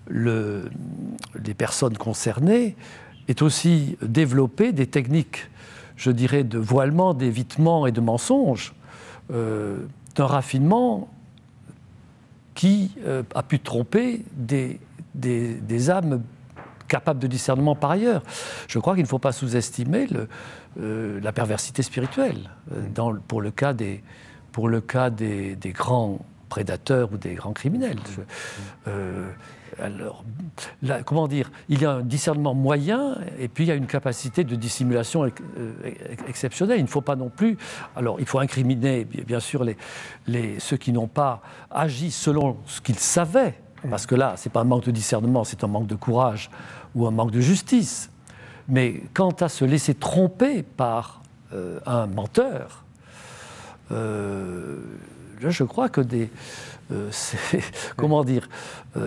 le, les personnes concernées aient aussi développé des techniques, je dirais, de voilement, d'évitement et de mensonge, d'un raffinement qui a pu tromper des, des, des âmes capable de discernement par ailleurs. Je crois qu'il ne faut pas sous-estimer euh, la perversité spirituelle euh, pour le cas, des, pour le cas des, grands prédateurs ou des grands criminels. Euh, alors, comment dire Il y a un discernement moyen et puis il y a une capacité de dissimulation exceptionnelle. Il ne faut pas non plus. Alors, il faut incriminer, bien sûr, les, ceux qui n'ont pas agi selon ce qu'ils savaient parce que là, ce n'est pas un manque de discernement, c'est un manque de courage ou un manque de justice. Mais quant à se laisser tromper par euh, un menteur, euh, je crois que des. Euh, (laughs) comment dire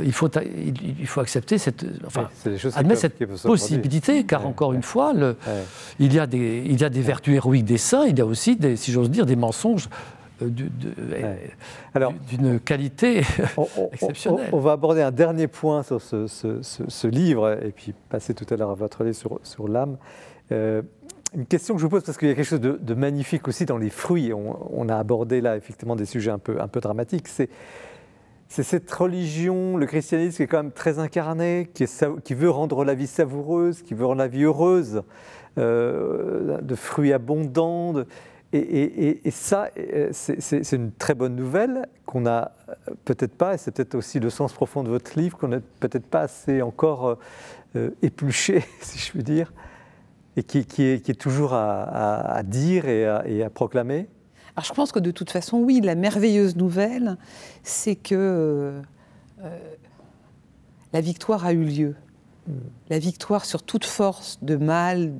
il, faut, il, faut accepter cette. Enfin, admettre cette possibilité, car encore une fois, le, il, y a des, il y a des vertus héroïques des saints, il y a aussi, des, si j'ose dire, des mensonges euh, d'une qualité (laughs) exceptionnelle. On, va aborder un dernier point sur ce, livre et puis passer tout à l'heure à votre avis sur, sur l'âme. Euh, une question que je vous pose parce qu'il y a quelque chose de, magnifique aussi dans les fruits. On, a abordé là effectivement des sujets un peu, un peu dramatiques. C'est cette religion, le christianisme qui est quand même très incarné, qui, veut rendre la vie savoureuse, qui veut rendre la vie heureuse, euh, de fruits abondants. Et, ça, euh, c'est une très bonne nouvelle qu'on n'a peut-être pas, et c'est peut-être aussi le sens profond de votre livre, qu'on n'a peut-être pas assez encore euh, épluché, (laughs) si je puis dire, et qui, est, toujours à, dire et à, proclamer. Alors je pense que de toute façon, oui, la merveilleuse nouvelle, c'est que la victoire a eu lieu. Hmm. La victoire sur toute force de mal,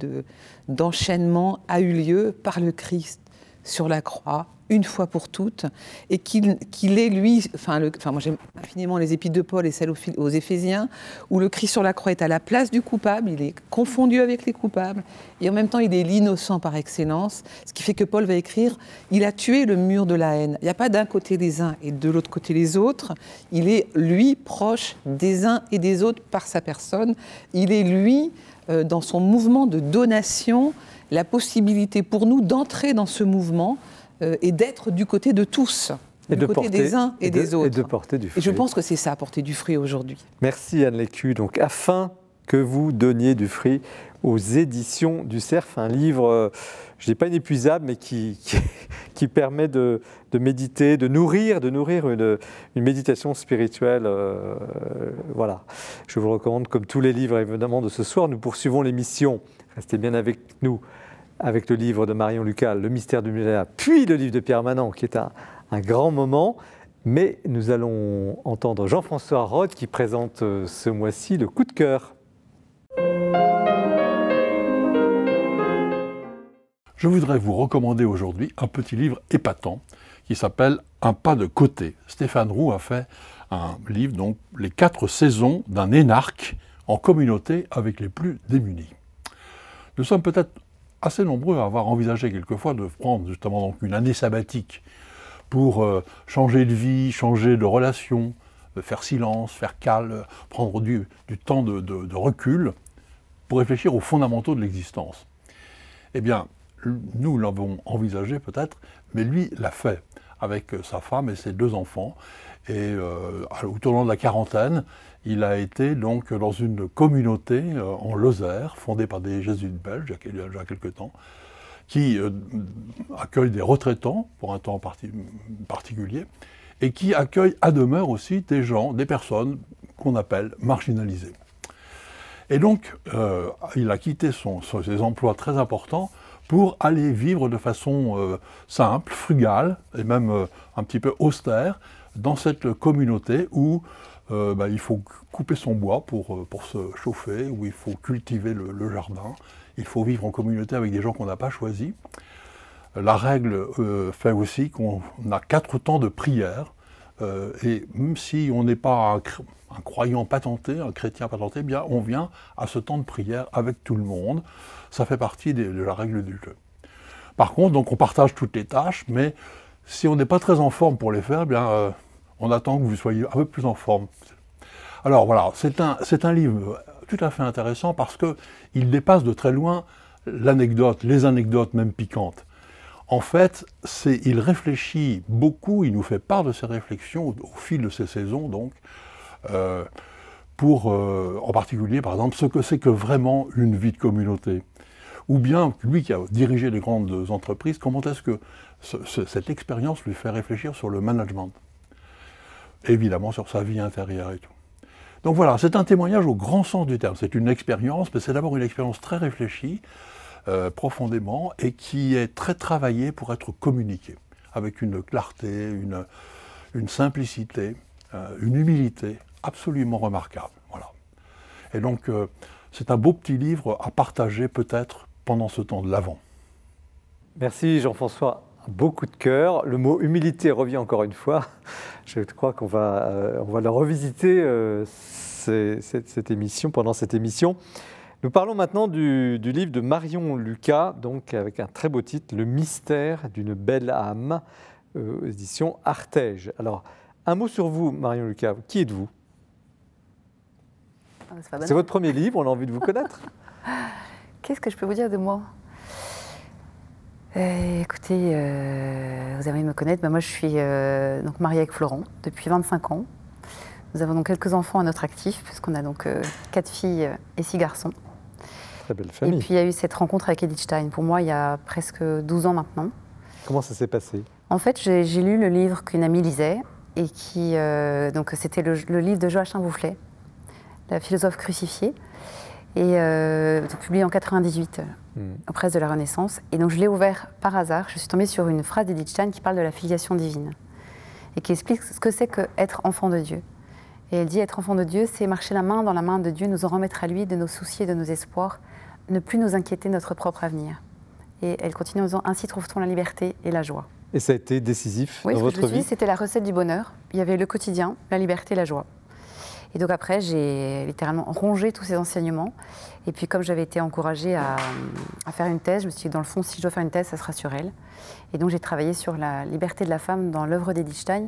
d'enchaînement a eu lieu par le Christ sur la croix, une fois pour toutes, et qu'il est, lui, enfin, moi j'aime infiniment les épîtres de Paul et celles aux, Éphésiens, où le Christ sur la croix est à la place du coupable, il est confondu avec les coupables, et en même temps il est l'innocent par excellence, ce qui fait que Paul va écrire, il a tué le mur de la haine. Il n'y a pas d'un côté les uns et de l'autre côté les autres, il est lui proche des uns et des autres par sa personne, il est lui euh, dans son mouvement de donation, la possibilité pour nous d'entrer dans ce mouvement et d'être du côté de tous. du côté des uns et, des autres. Et de porter du fruit. Et je pense que c'est ça, porter du fruit aujourd'hui. Merci Anne Lécu. Donc, afin que vous donniez du fruit aux éditions du CERF, un livre, euh, je ne dis pas inépuisable, mais qui, (laughs) qui, permet de, méditer, de nourrir, de nourrir une, méditation spirituelle. Euh, voilà. Je vous recommande, comme tous les livres évidemment de ce soir, nous poursuivons l'émission. Restez bien avec nous avec le livre de Marion Lucas, Le mystère du millénaire, puis le livre de Pierre Manant, qui est un, grand moment. Mais nous allons entendre Jean-François Roth qui présente euh, ce mois-ci le coup de cœur. Je voudrais vous recommander aujourd'hui un petit livre épatant qui s'appelle Un pas de côté. Stéphane Roux a fait un livre, donc Les quatre saisons d'un énarque en communauté avec les plus démunis. Nous sommes peut-être assez nombreux à avoir envisagé quelquefois de prendre justement donc une année sabbatique pour euh, changer de vie, changer de relation, euh, faire silence, faire calme, prendre du, temps de, recul pour réfléchir aux fondamentaux de l'existence. Eh bien, nous l'avons envisagé peut-être, mais lui l'a fait avec sa femme et ses deux enfants. Et euh, au tournant de la quarantaine, il a été donc dans une communauté euh, en Lozère, fondée par des jésuites belges il y a déjà quelques temps, qui euh, accueille des retraitants pour un temps particulier, et qui accueille à demeure aussi des gens, des personnes qu'on appelle marginalisées. Et donc, il a quitté ses emplois très importants pour aller vivre de façon simple, frugale et même un petit peu austère dans cette communauté où bah, il faut couper son bois pour, pour se chauffer, où il faut cultiver le, jardin, il faut vivre en communauté avec des gens qu'on n'a pas choisis. La règle fait aussi qu'on a quatre temps de prière, et même si on n'est pas un croyant patenté, un chrétien patenté, bien on vient à ce temps de prière avec tout le monde. Ça fait partie de, la règle du jeu. Par contre, donc on partage toutes les tâches, mais si on n'est pas très en forme pour les faire, eh bien euh, on attend que vous soyez un peu plus en forme. Alors voilà, c'est un, un livre tout à fait intéressant parce qu'il dépasse de très loin l'anecdote, les anecdotes même piquantes. En fait, il réfléchit beaucoup, il nous fait part de ses réflexions au, fil de ces saisons, donc, euh, pour, euh, en particulier, par exemple, ce que c'est que vraiment une vie de communauté. Ou bien, lui qui a dirigé les grandes entreprises, comment est-ce que cette expérience lui fait réfléchir sur le management Évidemment, sur sa vie intérieure et tout. Donc voilà, c'est un témoignage au grand sens du terme. C'est une expérience, mais c'est d'abord une expérience très réfléchie, euh, profondément, et qui est très travaillée pour être communiquée, avec une clarté, une, simplicité, une humilité absolument remarquable. Et donc, euh, c'est un beau petit livre à partager peut-être pendant ce temps de l'Avent. Merci Jean-François. Beaucoup de cœur. Le mot humilité revient encore une fois. Je crois qu'on va, euh, on va le revisiter euh, cette, émission, pendant cette émission. Nous parlons maintenant du, du, livre de Marion Lucas, donc avec un très beau titre, Le mystère d'une belle âme, édition Artege. Alors, un mot sur vous, Marion Lucas. Qui êtes-vous? Ah, c'est votre premier livre, on a envie de vous connaître. (laughs) Qu'est-ce que je peux vous dire de moi? Euh, Écoutez, euh, vous avez me connaître. Ben, moi, je suis euh, donc mariée avec Florent depuis 25 ans. Nous avons donc quelques enfants à notre actif, puisqu'on a donc quatre filles et six garçons. Très belle famille. Et puis, il y a eu cette rencontre avec Edith Stein, pour moi, il y a presque 12 ans maintenant. Comment ça s'est passé? En fait, j'ai lu le livre qu'une amie lisait, et qui, donc c'était le, le, livre de Joachim Boufflet, la philosophe crucifiée, et euh, publié en 98 hmm. aux presses de la Renaissance. Et donc je l'ai ouvert par hasard. Je suis tombée sur une phrase d'Edith Stein qui parle de la filiation divine et qui explique ce que c'est qu'être enfant de Dieu. Et elle dit être enfant de Dieu, c'est marcher la main dans la main de Dieu, nous en remettre à lui de nos soucis et de nos espoirs, ne plus nous inquiéter de notre propre avenir. Et elle continue en disant ainsi trouve-t-on la liberté et la joie. Et ça a été décisif dans votre vie? C'était la recette du bonheur. Il y avait le quotidien, la liberté, la joie. Et donc après, j'ai littéralement rongé tous ces enseignements. Et puis comme j'avais été encouragée à, faire une thèse, je me suis dit, dans le fond, si je dois faire une thèse, ça sera sur elle. Et donc j'ai travaillé sur la liberté de la femme dans l'œuvre d'Edith Stein.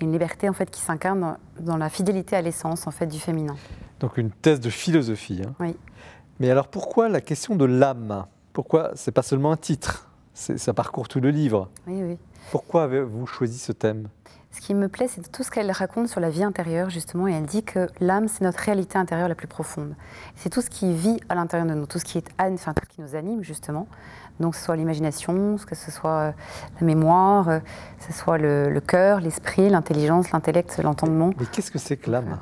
Une liberté en fait qui s'incarne dans, la fidélité à l'essence en fait du féminin. Donc une thèse de philosophie. Hein. Oui. Mais alors pourquoi la question de l'âme? Pourquoi? C'est pas seulement un titre Ça parcourt tout le livre. Oui, oui. Pourquoi avez-vous choisi ce thème? Ce qui me plaît, c'est tout ce qu'elle raconte sur la vie intérieure, justement, et elle dit que l'âme, c'est notre réalité intérieure la plus profonde. C'est tout ce qui vit à l'intérieur de nous, tout ce qui est, enfin, tout ce qui nous anime, justement. Donc, que ce soit l'imagination, que ce soit euh, la mémoire, euh, que ce soit le, cœur, l'esprit, l'intelligence, l'intellect, l'entendement. Mais qu'est-ce que c'est que l'âme?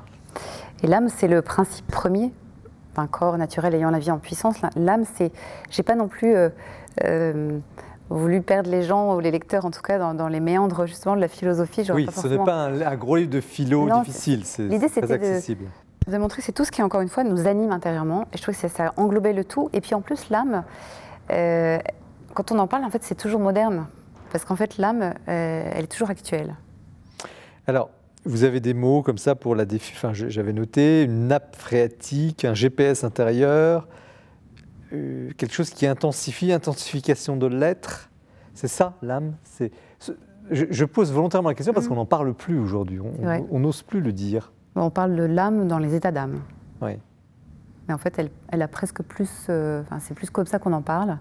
Et l'âme, c'est le principe premier d'un corps naturel ayant la vie en puissance. L'âme, c'est. J'ai pas non plus. Euh, voulu perdre les gens, ou les lecteurs en tout cas, dans, les méandres justement de la philosophie. Oui, ce n'est pas un, gros livre de philo difficile, c'est très accessible. De, de, montrer que c'est tout ce qui, encore une fois, nous anime intérieurement. Et je trouve que ça, englobait le tout. Et puis en plus, l'âme, euh, quand on en parle, en fait, c'est toujours moderne. Parce qu'en fait, l'âme, euh, elle est toujours actuelle. Alors, vous avez des mots comme ça pour la défi... Enfin, j'avais noté une nappe phréatique, un GPS intérieur, euh, quelque chose qui intensifie, intensification de l'être. C'est ça, l'âme c'est, je, pose volontairement la question parce mm. qu'on n'en parle plus aujourd'hui. On n'ose plus le dire. On parle de l'âme dans les états d'âme. Oui. mais en fait, elle, elle a presque plus. euh, Enfin, c'est plus comme ça qu'on en parle.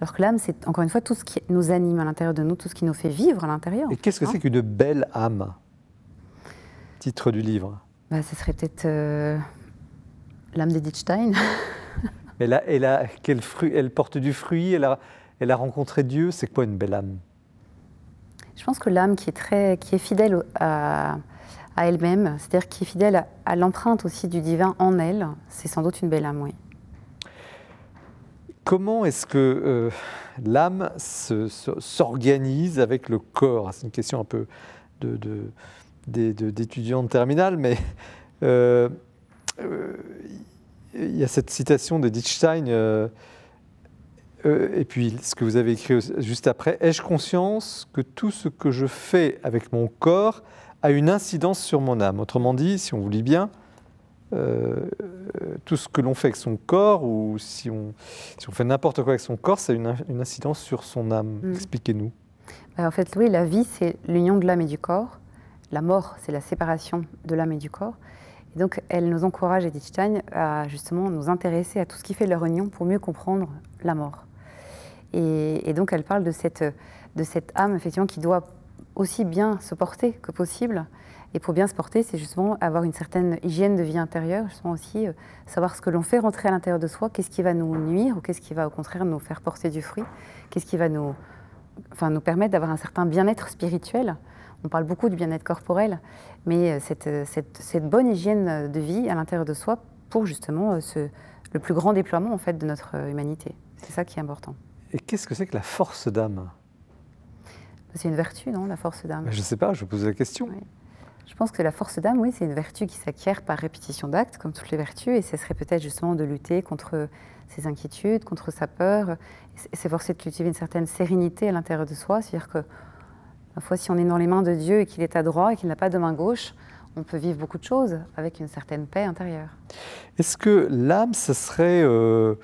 Alors que l'âme, c'est encore une fois tout ce qui nous anime à l'intérieur de nous, tout ce qui nous fait vivre à l'intérieur. Et qu'est-ce que Hein c'est qu'une belle âme? Titre du livre. Bah, Ce serait peut-être euh, l'âme d'Edith Stein. (laughs) Elle, a, quel fruit, elle porte du fruit, elle a, elle a rencontré Dieu. C'est quoi une belle âme? Je pense que l'âme qui est très, qui est fidèle à, à elle-même, c'est-à-dire qui est fidèle à, à l'empreinte aussi du divin en elle, c'est sans doute une belle âme, oui. Comment est-ce que euh, l'âme se- se- s'organise avec le corps? C'est une question un peu de- de- de, terminale, mais euh, euh, il y a cette citation d'Edith Stein, euh, euh, et puis ce que vous avez écrit juste après, ai-je conscience que tout ce que je fais avec mon corps a une incidence sur mon âme? Autrement dit, si on vous lit bien, euh, tout ce que l'on fait avec son corps, ou si on, si on fait n'importe quoi avec son corps, ça a une incidence sur son âme. Mm. Expliquez-nous. Bah, en fait, oui, la vie, c'est l'union de l'âme et du corps. La mort, c'est la séparation de l'âme et du corps. Et donc, elle nous encourage, Edith Stein, à justement nous intéresser à tout ce qui fait leur union pour mieux comprendre la mort. Et, donc, elle parle de cette, de cette âme, effectivement, qui doit aussi bien se porter que possible. Et pour bien se porter, c'est justement avoir une certaine hygiène de vie intérieure, justement aussi euh, savoir ce que l'on fait rentrer à l'intérieur de soi, qu'est-ce qui va nous nuire ou qu'est-ce qui va au contraire nous faire porter du fruit, qu'est-ce qui va nous, enfin, nous permettre d'avoir un certain bien-être spirituel. On parle beaucoup du bien-être corporel, mais euh, cette, euh, cette, cette bonne hygiène euh, de vie à l'intérieur de soi pour justement ce, le plus grand déploiement en fait de notre humanité. C'est ça qui est important. Et qu'est-ce que c'est que la force d'âme? C'est une vertu, non, la force d'âme? Ben, Je ne sais pas, je pose la question. Oui. Je pense que la force d'âme, oui, c'est une vertu qui s'acquiert par répétition d'actes, comme toutes les vertus, et ce serait peut-être justement de lutter contre ses inquiétudes, contre sa peur, et s'efforcer de cultiver une certaine sérénité à l'intérieur de soi, c'est-à-dire que, si on est dans les mains de Dieu et qu'il est à droite et qu'il n'a pas de main gauche, on peut vivre beaucoup de choses avec une certaine paix intérieure. Est-ce que l'âme, ce serait, euh,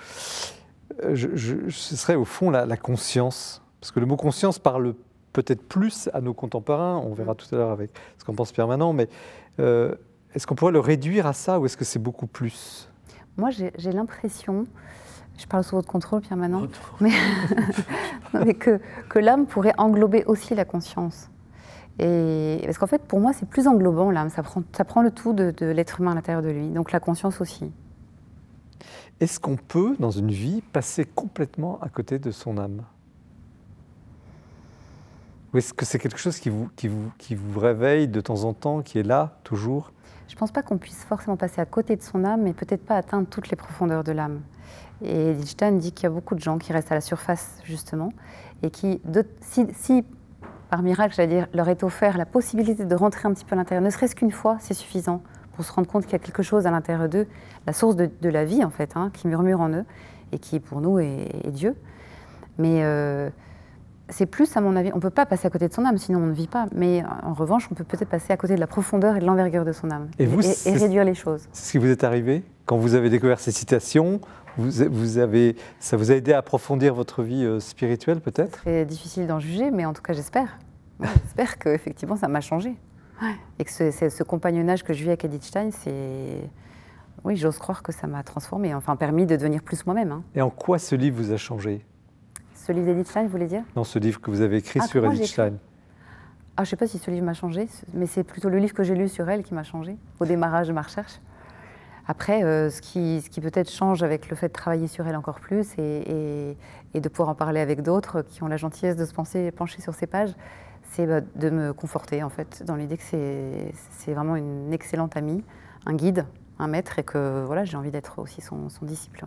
je- je- ce serait au fond la, la conscience? Parce que le mot conscience parle peut-être plus à nos contemporains, on verra tout à l'heure avec ce qu'en pense Pierre Manant, mais euh, est-ce qu'on pourrait le réduire à ça ou est-ce que c'est beaucoup plus? Moi, j'ai l'impression, je parle sous votre contrôle, Pierre Manon, mais, (laughs) non, mais que, que l'âme pourrait englober aussi la conscience. Et, parce qu'en fait, pour moi, c'est plus englobant l'âme, ça prend, ça prend le tout de, de l'être humain à l'intérieur de lui, donc la conscience aussi. Est-ce qu'on peut, dans une vie, passer complètement à côté de son âme? Ou est-ce que c'est quelque chose qui vous, qui, vous, qui vous réveille de temps en temps, qui est là, toujours? Je ne pense pas qu'on puisse forcément passer à côté de son âme, mais peut-être pas atteindre toutes les profondeurs de l'âme. Et Stein dit qu'il y a beaucoup de gens qui restent à la surface, justement, et qui, si, par miracle, j'allais dire, leur est offert la possibilité de rentrer un petit peu à l'intérieur, ne serait-ce qu'une fois, c'est suffisant pour se rendre compte qu'il y a quelque chose à l'intérieur d'eux, la source de, la vie, en fait, hein, qui murmure en eux, et qui, pour nous, est, est Dieu. Mais euh, c'est plus, à mon avis, on ne peut pas passer à côté de son âme, sinon on ne vit pas. Mais en revanche, on peut peut-être passer à côté de la profondeur et de l'envergure de son âme. Et vous, et, réduire les choses. C'est ce qui vous est arrivé quand vous avez découvert ces citations? Vous, vous avez, Ça vous a aidé à approfondir votre vie euh, spirituelle peut-être? C'est difficile d'en juger, mais en tout cas, j'espère. Ouais, (laughs) j'espère qu'effectivement, ça m'a changé. Et que ce, ce- ce compagnonnage que je vis avec Edith Stein, c'est. Oui, j'ose croire que ça m'a transformée, enfin permis de devenir plus moi-même. hein. Et en quoi ce livre vous a changé? Ce livre d'Edith Stein, vous voulez dire? Dans ce livre que vous avez écrit Ah, sur Edith Stein. Ah, je ne sais pas si ce livre m'a changé, mais c'est plutôt le livre que j'ai lu sur elle qui m'a changé au démarrage de ma recherche. Après, euh, ce qui, ce qui peut-être change avec le fait de travailler sur elle encore plus et, et- et de pouvoir en parler avec d'autres qui ont la gentillesse de se penser, pencher sur ces pages, c'est bah, de me conforter en fait dans l'idée que c'est vraiment une excellente amie, un guide, un maître et que voilà, j'ai envie d'être aussi son, disciple.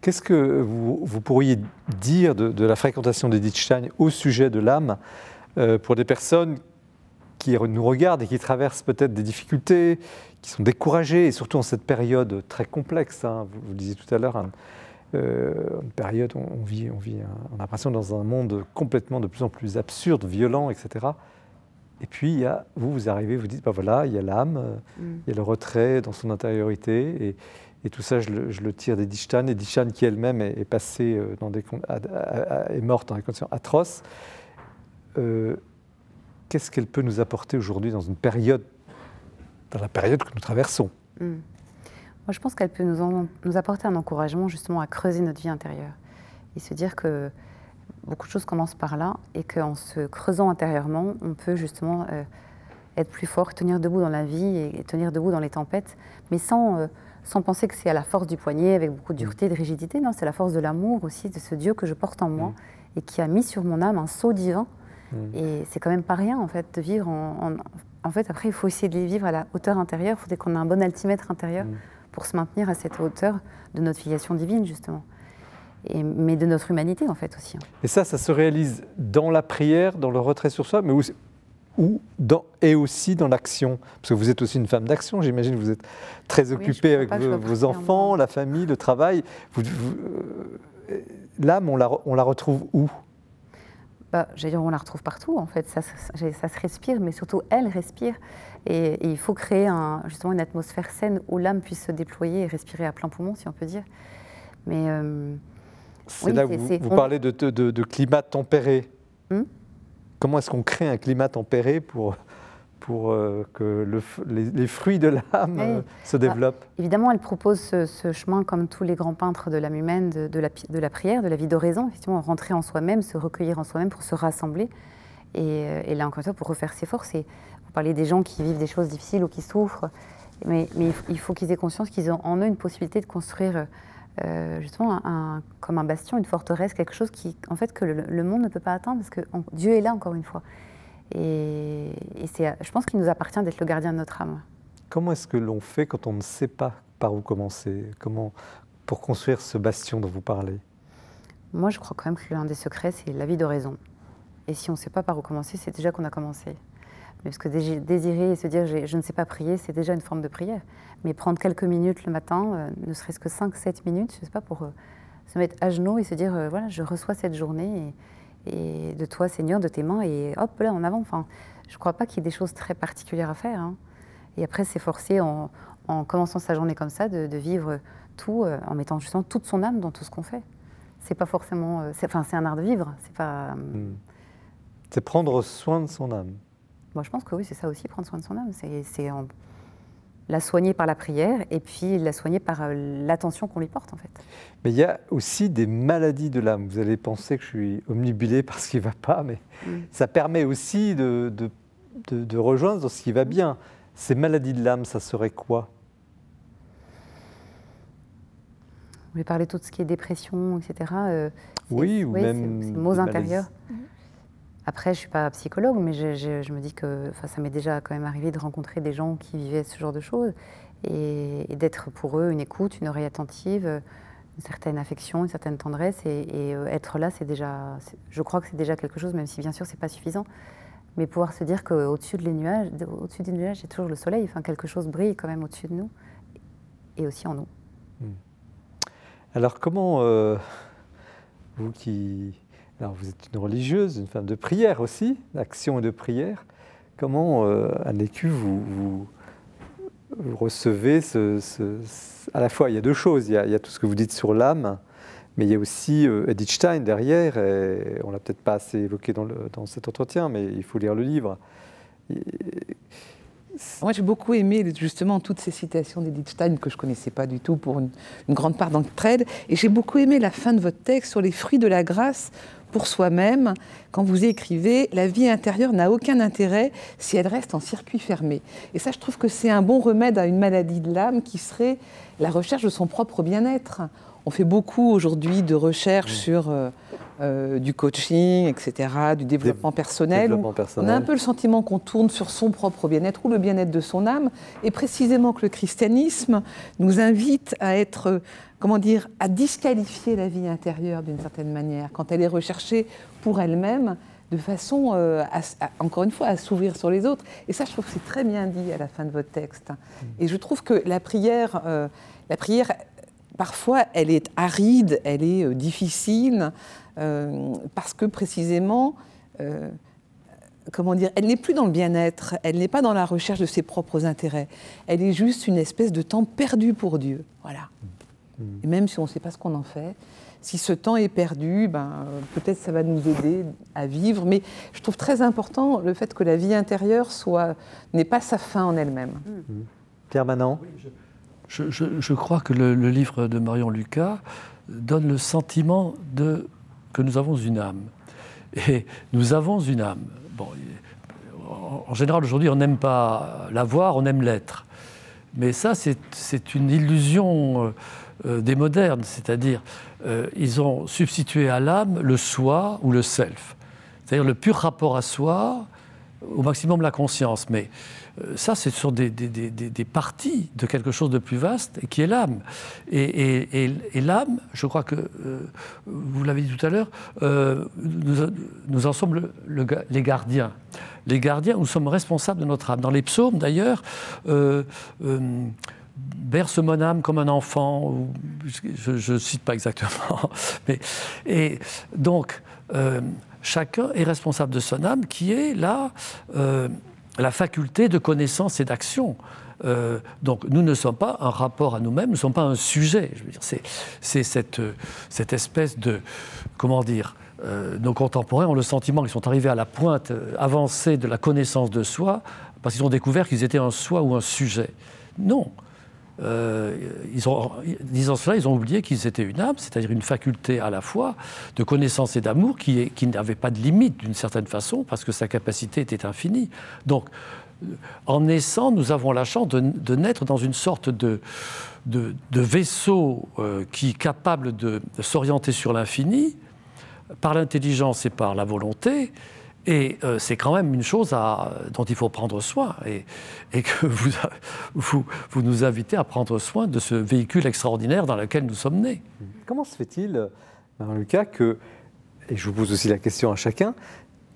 Qu'est-ce que vous, vous pourriez dire de, la fréquentation d'Edith Stein au sujet de l'âme euh, pour des personnes qui nous regardent et qui traversent peut-être des difficultés, qui sont découragées, et surtout en cette période très complexe, hein, vous, le disiez tout à l'heure, hein, euh, une période où on vit, on vit on a l'impression dans un monde complètement de plus en plus absurde, violent, etc. Et puis, il y a, vous, vous arrivez, vous dites, bah voilà, il y a l'âme, euh, Mm. il y a le retrait dans son intériorité, et, et tout ça, je le, je le tire d'Edith Stein. Edith Stein, qui elle-même est, est passée euh, dans des, est morte dans des conditions atroces. Euh, Qu'est-ce qu'elle peut nous apporter aujourd'hui dans une période, dans la période que nous traversons? Mm. Moi, je pense qu'elle peut nous, nous apporter un encouragement justement à creuser notre vie intérieure et se dire que beaucoup de choses commencent par là et qu'en se creusant intérieurement, on peut justement euh, être plus fort, tenir debout dans la vie et, tenir debout dans les tempêtes, mais sans, euh, sans penser que c'est à la force du poignet, avec beaucoup de dureté, de rigidité. Non, c'est la force de l'amour aussi, de ce Dieu que je porte en moi mm. et qui a mis sur mon âme un sceau divin. Mm. Et c'est quand même pas rien, en fait, de vivre en, en, fait, après, il faut essayer de les vivre à la hauteur intérieure. Il faut qu'on ait un bon altimètre intérieur mm. pour se maintenir à cette hauteur de notre filiation divine, justement mais de notre humanité en fait aussi. Hein. Et ça, ça se réalise dans la prière, dans le retrait sur soi, mais où, dans, et aussi dans l'action Parce que vous êtes aussi une femme d'action, j'imagine, vous êtes très occupée avec vos, enfants, la famille, le travail. Vous, euh, L'âme, on la, on la retrouve où? Bah, dire, on la retrouve partout, en fait. Ça, ça, se respire, mais surtout, elle respire. Et, il faut créer un, justement une atmosphère saine où l'âme puisse se déployer et respirer à plein poumon, si on peut dire. Mais... Euh, c'est là où vous, parlez de, de, climat tempéré. Hmm Comment est-ce qu'on crée un climat tempéré pour, pour euh, que le, les, fruits de l'âme euh, se développent Évidemment, elle propose ce, chemin, comme tous les grands peintres de l'âme humaine, de, la, de, la, prière, de la vie d'oraison, effectivement, rentrer en soi-même, se recueillir en soi-même pour se rassembler. Et, euh, et, là, encore une fois, pour refaire ses forces. Et vous parlez des gens qui vivent des choses difficiles ou qui souffrent, mais, mais il faut qu'ils aient conscience qu'ils ont en eux une possibilité de construire euh, justement un, comme un bastion, une forteresse, quelque chose qui, en fait, que le, monde ne peut pas atteindre parce que Dieu est là encore une fois. Et, c'est, je pense qu'il nous appartient d'être le gardien de notre âme. Comment est-ce que l'on fait quand on ne sait pas par où commencer? Comment pour construire ce bastion dont vous parlez? Moi, je crois quand même que l'un des secrets, c'est la vie de raison. Et si on ne sait pas par où commencer, c'est déjà qu'on a commencé. Parce que désirer et se dire je ne sais pas prier, c'est déjà une forme de prière. Mais prendre quelques minutes le matin, euh, ne serait-ce que 5-7 minutes, je ne sais pas, pour euh, se mettre à genoux et se dire euh, voilà, je reçois cette journée et, de toi, Seigneur, de tes mains, et hop, là, en avant. Enfin, je ne crois pas qu'il y ait des choses très particulières à faire. Hein. Et après, s'efforcer en, en commençant sa journée comme ça, de, vivre tout en mettant justement toute son âme dans tout ce qu'on fait. C'est pas forcément. Enfin, c'est un art de vivre. C'est. Hmm. C'est prendre soin de son âme. Moi, je pense que oui, c'est ça aussi, prendre soin de son âme. C'est la soigner par la prière et puis la soigner par euh, l'attention qu'on lui porte, en fait. Mais il y a aussi des maladies de l'âme. Vous allez penser que je suis omnibulé (laughs) par ce qui ne va pas, mais mm. ça permet aussi de, de, de, rejoindre ce qui va bien. Ces maladies de l'âme, ça serait quoi? Vous voulez parler de tout ce qui est dépression, etc. Euh, oui, ou même. mots intérieurs. Après, je ne suis pas psychologue, mais je, me dis que ça m'est déjà quand même arrivé de rencontrer des gens qui vivaient ce genre de choses et, d'être pour eux une écoute, une oreille attentive, une certaine affection, une certaine tendresse. Et, euh, être là, c'est déjà, je crois que c'est déjà quelque chose, même si bien sûr, ce n'est pas suffisant. Mais pouvoir se dire qu'au-dessus de des nuages, il y a toujours le soleil. Enfin, quelque chose brille quand même au-dessus de nous et aussi en nous. Hmm. Alors, comment euh, vous qui alors vous êtes une religieuse, une femme de prière aussi, d'action et de prière. Comment, euh, à l'écu, vous, recevez ce, À la fois, il y a deux choses. Il y a, tout ce que vous dites sur l'âme, mais il y a aussi euh, Edith Stein derrière. On l'a peut-être pas assez évoqué dans, cet entretien, mais il faut lire le livre. Moi, j'ai beaucoup aimé justement toutes ces citations d'Edith Stein que je ne connaissais pas du tout pour une, une grande part d'entre elles. Et j'ai beaucoup aimé la fin de votre texte sur les fruits de la grâce pour soi-même quand vous écrivez La vie intérieure n'a aucun intérêt si elle reste en circuit fermé. Et ça, je trouve que c'est un bon remède à une maladie de l'âme qui serait la recherche de son propre bien-être. On fait beaucoup aujourd'hui de recherches sur euh, euh, du coaching, etc., du développement personnel, On a un peu le sentiment qu'on tourne sur son propre bien-être ou le bien-être de son âme. Et précisément que le christianisme nous invite à être, comment dire, à disqualifier la vie intérieure d'une certaine manière, quand elle est recherchée pour elle-même de façon, euh, encore une fois, à s'ouvrir sur les autres. Et ça, je trouve que c'est très bien dit à la fin de votre texte. Mm. Et je trouve que la prière, la prière parfois, elle est aride, elle est euh, difficile, euh, parce que précisément, euh, comment dire, elle n'est plus dans le bien-être, elle n'est pas dans la recherche de ses propres intérêts. Elle est juste une espèce de temps perdu pour Dieu. Voilà. Et même si on ne sait pas ce qu'on en fait, si ce temps est perdu, ben, peut-être ça va nous aider à vivre. Mais je trouve très important le fait que la vie intérieure soit n'est pas sa fin en elle-même. Permanent je, crois que le, livre de Marion Lucas donne le sentiment de, que nous avons une âme. Et nous avons une âme. Bon, en général, aujourd'hui, on n'aime pas la voir, on aime l'être. Mais ça, c'est une illusion euh, euh, des modernes, c'est-à-dire euh, ils ont substitué à l'âme le soi ou le self, c'est-à-dire le pur rapport à soi, au maximum la conscience. Mais ça, ce sont des, parties de quelque chose de plus vaste qui est l'âme. Et, l'âme, je crois que, vous l'avez dit tout à l'heure, nous, en sommes les gardiens. Les gardiens, nous sommes responsables de notre âme. Dans les psaumes, d'ailleurs, berce mon âme comme un enfant, je ne cite pas exactement, (laughs) mais, et donc euh, chacun est responsable de son âme qui est là euh, la faculté de connaissance et d'action. Euh, donc nous ne sommes pas un rapport à nous-mêmes, nous ne sommes pas un sujet. Je veux dire, c'est cette, cette espèce de, comment dire, nos contemporains ont le sentiment qu'ils sont arrivés à la pointe avancée de la connaissance de soi parce qu'ils ont découvert qu'ils étaient un soi ou un sujet. Non, euh, ils disant cela, ils ont oublié qu'ils étaient une âme, c'est-à-dire une faculté à la fois de connaissance et d'amour qui, qui n'avait pas de limite d'une certaine façon, parce que sa capacité était infinie. Donc, en naissant, nous avons la chance de, naître dans une sorte de, de, vaisseau euh, qui est capable de s'orienter sur l'infini, par l'intelligence et par la volonté, et euh, c'est quand même une chose dont il faut prendre soin et, que (laughs) vous, nous invitez à prendre soin de ce véhicule extraordinaire dans lequel nous sommes nés. Comment se fait-il, Lucas, que, et je vous pose aussi la question à chacun,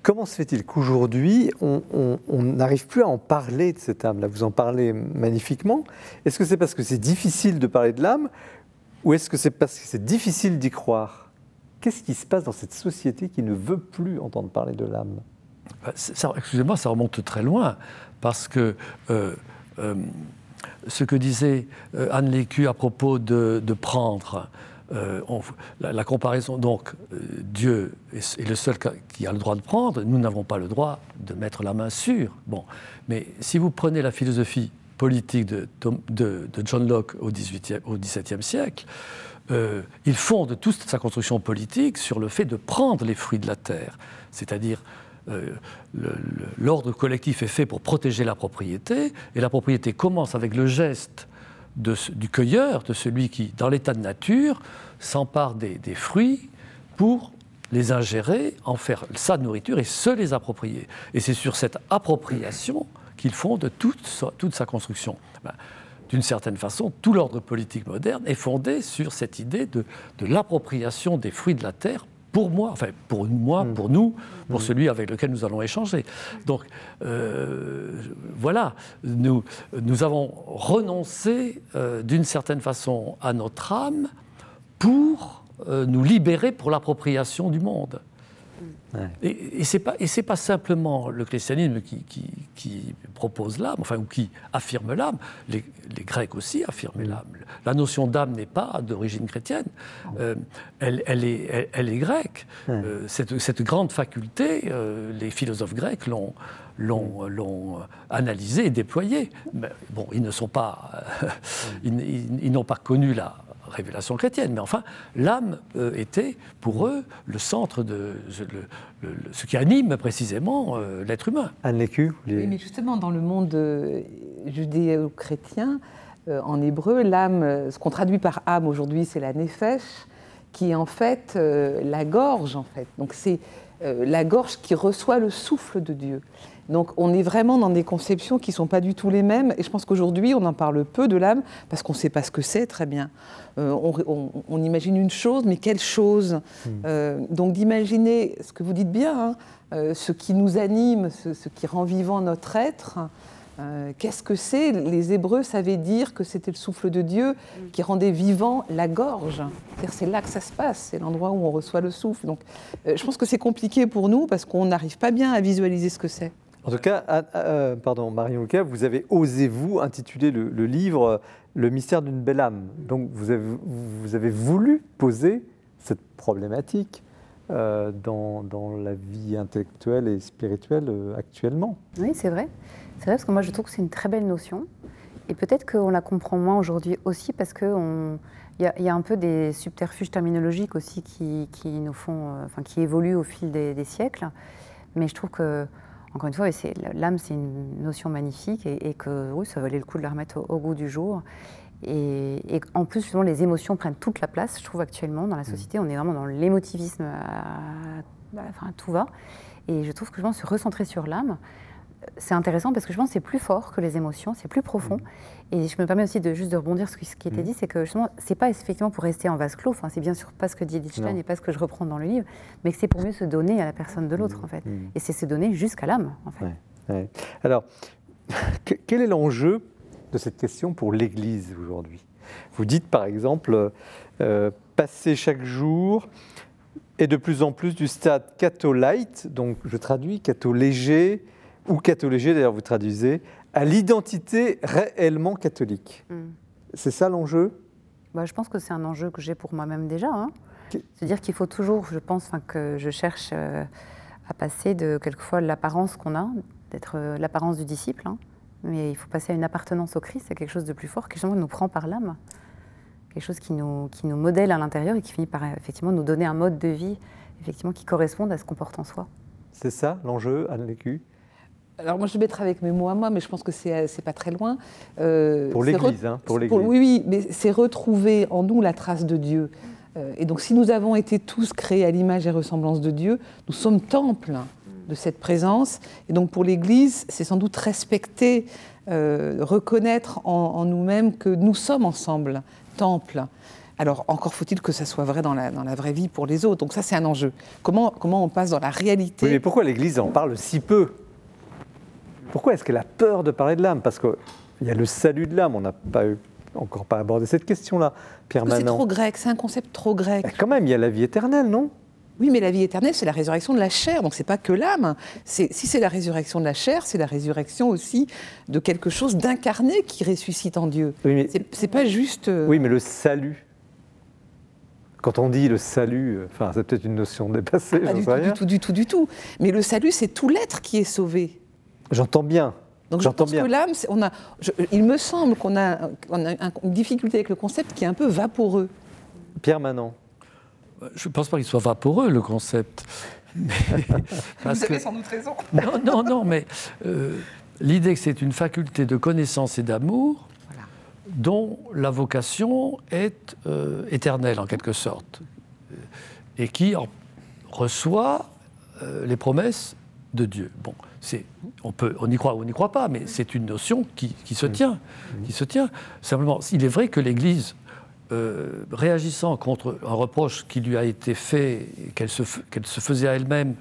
comment se fait-il qu'aujourd'hui, on n'arrive plus à en parler de cette âme Là, vous en parlez magnifiquement. Est-ce que c'est parce que c'est difficile de parler de l'âme ou est-ce que c'est parce que c'est difficile d'y croire? Qu'est-ce qui se passe dans cette société qui ne veut plus entendre parler de l'âme bah, Excusez-moi, ça remonte très loin, parce que euh, euh, ce que disait euh, Anne Lécu à propos de, prendre, la, comparaison, donc, Dieu est, le seul qui a le droit de prendre, nous n'avons pas le droit de mettre la main sur. Bon, mais si vous prenez la philosophie politique de, John Locke au XVIIe siècle, euh, il fonde toute sa construction politique sur le fait de prendre les fruits de la terre, c'est-à-dire euh, l'ordre collectif est fait pour protéger la propriété, et la propriété commence avec le geste du cueilleur, de celui qui, dans l'état de nature, s'empare des, fruits pour les ingérer, en faire sa nourriture et se les approprier. Et c'est sur cette appropriation qu'il fonde toute, sa construction. Ben, d'une certaine façon, tout l'ordre politique moderne est fondé sur cette idée de, l'appropriation des fruits de la terre pour moi, enfin pour moi, mm. pour nous, pour mm. celui avec lequel nous allons échanger. Donc euh, voilà, nous, nous avons renoncé euh, d'une certaine façon à notre âme pour euh, nous libérer pour l'appropriation du monde. Et, et ce n'est pas, pas, simplement le christianisme qui, qui, propose l'âme, enfin, ou qui affirme l'âme. Les, Grecs aussi affirment l'âme. La notion d'âme n'est pas d'origine chrétienne, euh, elle, elle, est, elle, est, grecque. Euh, cette, cette, grande faculté, euh, les philosophes grecs l'ont l'ont analysée et déployée. Mais, bon, ils ne sont pas, (laughs) ils n'ont pas connu la, révélation chrétienne. Mais enfin, l'âme euh, était pour eux le centre de ce qui anime précisément euh, l'être humain. Anne Lécu Oui, mais justement, dans le monde euh, judéo-chrétien, en hébreu, l'âme, ce qu'on traduit par âme aujourd'hui, c'est la nefesh, qui est en fait la gorge, en fait. Donc c'est la gorge qui reçoit le souffle de Dieu. Donc on est vraiment dans des conceptions qui ne sont pas du tout les mêmes. Et je pense qu'aujourd'hui, on en parle peu de l'âme parce qu'on ne sait pas ce que c'est très bien. Euh, on, imagine une chose, mais quelle chose hmm. euh, Donc d'imaginer ce que vous dites bien, hein, euh, ce qui nous anime, ce, qui rend vivant notre être. Qu'est-ce que c'est Les Hébreux savaient dire que c'était le souffle de Dieu qui rendait vivant la gorge. C'est là que ça se passe, c'est l'endroit où on reçoit le souffle. Donc je pense que c'est compliqué pour nous parce qu'on n'arrive pas bien à visualiser ce que c'est. En tout cas, ah, ah, euh, pardon, Marion Lucas, vous avez osé, vous, intituler le, livre euh, Le mystère d'une belle âme. Donc, vous avez, vous avez voulu poser cette problématique euh, dans, dans, la vie intellectuelle et spirituelle actuellement. Oui, c'est vrai. C'est vrai, parce que moi, je trouve que c'est une très belle notion. Et peut-être qu'on la comprend moins aujourd'hui aussi parce qu'il y, y, a un peu des subterfuges terminologiques aussi qui, qui nous font, euh, enfin, qui évoluent au fil des, siècles. Mais je trouve que, encore une fois, l'âme, c'est une notion magnifique et, que oui, ça valait le coup de la remettre au, goût du jour. Et, en plus, justement, les émotions prennent toute la place, je trouve, actuellement, dans la mmh. société. On est vraiment dans l'émotivisme, enfin, tout va. Et je trouve que je pense se recentrer sur l'âme, c'est intéressant parce que je pense que c'est plus fort que les émotions, c'est plus profond. Mm. Et je me permets aussi de juste de rebondir sur ce qui était mm. dit, c'est que justement, c'est pas effectivement pour rester en vase clos, enfin, c'est bien sûr pas ce que dit Lichtenstein et pas ce que je reprends dans le livre, mais que c'est pour mieux se donner à la personne de l'autre, mm. en fait. Et c'est se donner jusqu'à l'âme, en fait. Alors, (laughs) quel est l'enjeu de cette question pour l'Église aujourd'hui? Vous dites par exemple, euh, passer chaque jour et de plus en plus du stade catho-light, donc je traduis catho-léger, ou catholégé, d'ailleurs vous traduisez, à l'identité réellement catholique. Hmm. C'est ça l'enjeu? Bah, Je pense que c'est un enjeu que j'ai pour moi-même déjà. Hein. C'est-à-dire qu'il faut toujours, je pense, que je cherche euh, à passer de quelquefois l'apparence qu'on a, d'être euh, l'apparence du disciple, hein. mais il faut passer à une appartenance au Christ, c'est quelque chose de plus fort, quelque chose qui nous prend par l'âme, quelque chose qui nous, qui nous modèle à l'intérieur et qui finit par effectivement nous donner un mode de vie effectivement, qui corresponde à ce qu'on porte en soi. C'est ça l'enjeu, Anne Lécu? Alors moi, je vais mettre avec mes mots à moi, mais je pense que c'est n'est euh, pas très loin. Euh, pour l'Église, hein, pour l'Église. Oui, oui, mais c'est retrouver en nous la trace de Dieu. Euh, et donc, si nous avons été tous créés à l'image et ressemblance de Dieu, nous sommes temples de cette présence. Et donc, pour l'Église, c'est sans doute respecter, reconnaître en, nous-mêmes que nous sommes ensemble temples. Alors, encore faut-il que ça soit vrai dans la, dans la vraie vie pour les autres. Donc ça, c'est un enjeu. Comment, comment on passe dans la réalité oui, Mais pourquoi l'Église en parle si peu? Pourquoi est-ce qu'elle a peur de parler de l'âme? Parce qu'il y a le salut de l'âme, on n'a pas encore pas abordé cette question-là, Pierre C'est trop grec, c'est un concept trop grec. quand même, il y a la vie éternelle, non? Oui, mais la vie éternelle, c'est la résurrection de la chair, donc c'est pas que l'âme. Si c'est la résurrection de la chair, c'est la résurrection aussi de quelque chose d'incarné qui ressuscite en Dieu. Oui, c'est pas juste. Euh, oui, mais le salut. Quand on dit le salut, euh, enfin, c'est peut-être une notion dépassée. Pas du tout, du tout, du tout, du tout. Mais le salut, c'est tout l'être qui est sauvé. J'entends bien. Donc je pense que l'âme, on a, il me semble qu'on a, une difficulté avec le concept qui est un peu vaporeux. Pierre Manon. Je ne pense pas qu'il soit vaporeux, le concept. (laughs) (laughs) Vous avez sans doute raison. (laughs) Non, non, non, mais euh, l'idée que c'est une faculté de connaissance et d'amour dont la vocation est euh, éternelle, en quelque sorte, et qui reçoit euh, les promesses de Dieu. Bon, on, peut, on y croit ou on n'y croit pas, mais c'est une notion qui, se tient. Qui se tient. Simplement, il est vrai que l'Église, euh, réagissant contre un reproche qui lui a été fait, qu'elle se, se, faisait à elle-même,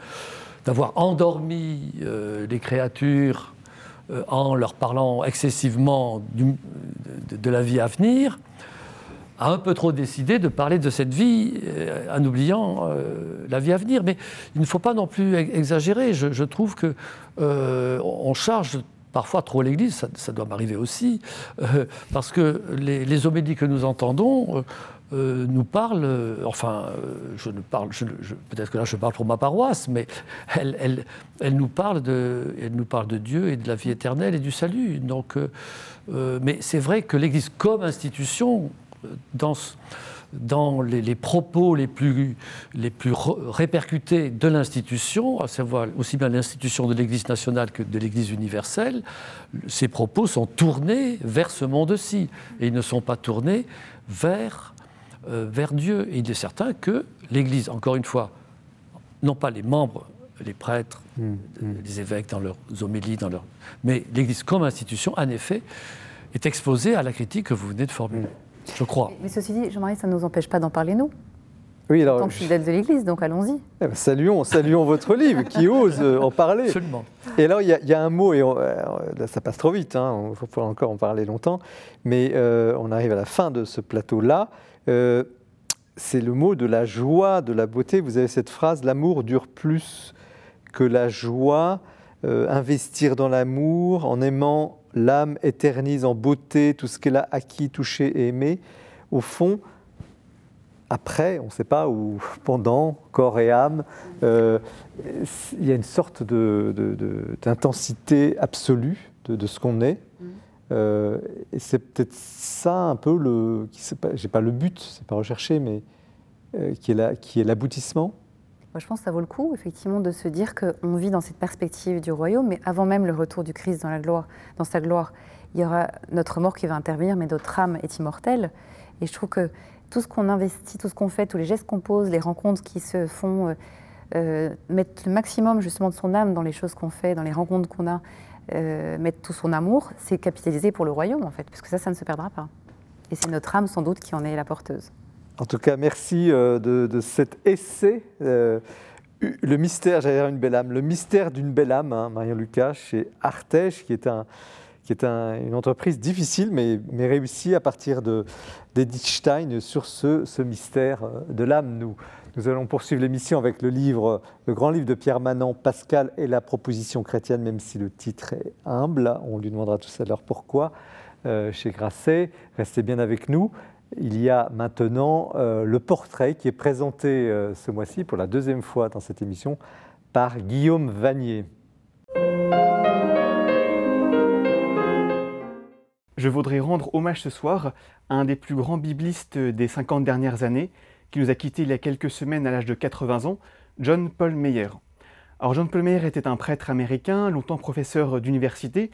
d'avoir endormi euh, les créatures euh, en leur parlant excessivement de, la vie à venir, a un peu trop décidé de parler de cette vie euh, en oubliant euh, la vie à venir. Mais il ne faut pas non plus exagérer. Je, trouve que euh, on charge parfois trop l'Église, ça, doit m'arriver aussi, parce que les, homélies que nous entendons nous parlent, enfin, je ne parle, peut-être que là je parle pour ma paroisse, mais elle, elle, nous parle de, elle nous parle de Dieu et de la vie éternelle et du salut. Donc, mais c'est vrai que l'Église comme institution dans, dans les, propos les plus, les plus répercutés de l'institution, à savoir aussi bien l'institution de l'Église nationale que de l'Église universelle, ces propos sont tournés vers ce monde-ci et ils ne sont pas tournés vers, euh, vers Dieu. Et il est certain que l'Église, encore une fois, non pas les membres, les prêtres, mmh, mmh. les évêques dans leurs homélies, dans leur... mais l'Église comme institution, en effet, est exposée à la critique que vous venez de formuler je crois. Mais ceci dit, Jean-Marie, ça ne nous empêche pas d'en parler nous. Oui, alors. En tant que fidèle de l'Église, donc allons-y. Eh ben, saluons, saluons votre livre qui ose euh, en parler. Absolument. Et alors, il y, a un mot, et euh, ça passe trop vite, hein, il faut encore en parler longtemps, mais euh, on arrive à la fin de ce plateau-là. c'est le mot de la joie, de la beauté. Vous avez cette phrase l'amour dure plus que la joie. investir dans l'amour en aimant l'âme éternise en beauté tout ce qu'elle a acquis, touché et aimé, au fond, après, on ne sait pas, ou pendant, corps et âme, euh, il y a une sorte d'intensité absolue de, ce qu'on est. et c'est peut-être ça un peu le, j'ai pas le but, c'est pas recherché, mais qui est l'aboutissement. Je pense que ça vaut le coup, effectivement, de se dire qu'on vit dans cette perspective du royaume, mais avant même le retour du Christ dans sa gloire, il y aura notre mort qui va intervenir, mais notre âme est immortelle. Et je trouve que tout ce qu'on investit, tout ce qu'on fait, tous les gestes qu'on pose, les rencontres qui se font, euh, euh, mettre le maximum justement de son âme dans les choses qu'on fait, dans les rencontres qu'on a, euh, mettre tout son amour, c'est capitaliser pour le royaume en fait, parce que ça, ça ne se perdra pas. Et c'est notre âme sans doute qui en est la porteuse. En tout cas, merci de, cet essai. le mystère, j'allais belle âme, le mystère d'une belle âme, hein, Marion Lucas, chez Artege, qui est une entreprise difficile, mais, réussie à partir d'Edith Stein sur ce, mystère euh, de l'âme. Nous, nous allons poursuivre l'émission avec le livre, le grand livre de Pierre Manant, Pascal et la proposition chrétienne, même si le titre est humble. On lui demandera tout à l'heure pourquoi euh, chez Grasset. Restez bien avec nous. Il y a maintenant euh, le portrait qui est présenté ce mois-ci pour la deuxième fois dans cette émission par Guillaume Vanier. Je voudrais rendre hommage ce soir à un des plus grands biblistes des 50 dernières années, qui nous a quittés il y a quelques semaines à l'âge de 80 ans, John Paul Meyer. Alors John Paul Meyer était un prêtre américain, longtemps professeur d'université,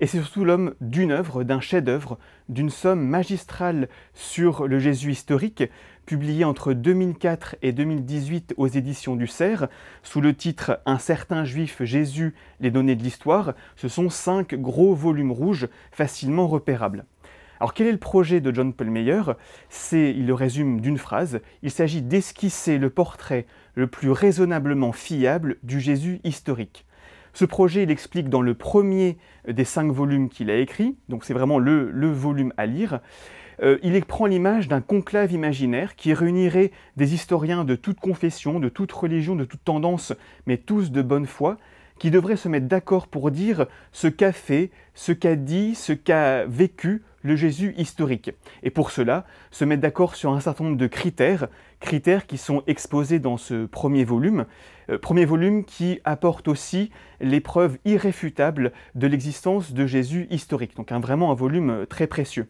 et c'est surtout l'homme d'une œuvre, d'un chef-d'œuvre, d'une somme magistrale sur le Jésus historique, publié entre 2004 et 2018 aux éditions du Cerf, sous le titre Un certain juif Jésus, les données de l'histoire. Ce sont cinq gros volumes rouges facilement repérables. Alors quel est le projet de John Paul Meyer C'est, il le résume d'une phrase, il s'agit d'esquisser le portrait le plus raisonnablement fiable du Jésus historique. Ce projet, il explique dans le premier des cinq volumes qu'il a écrit, donc c'est vraiment le, volume à lire, euh, il prend l'image d'un conclave imaginaire qui réunirait des historiens de toute confession, de toute religion, de toute tendance, mais tous de bonne foi, qui devraient se mettre d'accord pour dire ce qu'a fait, ce qu'a dit, ce qu'a vécu le Jésus historique. Et pour cela, se mettre d'accord sur un certain nombre de critères, critères qui sont exposés dans ce premier volume, euh, premier volume qui apporte aussi les preuves irréfutables de l'existence de Jésus historique. Donc vraiment un volume euh, très précieux.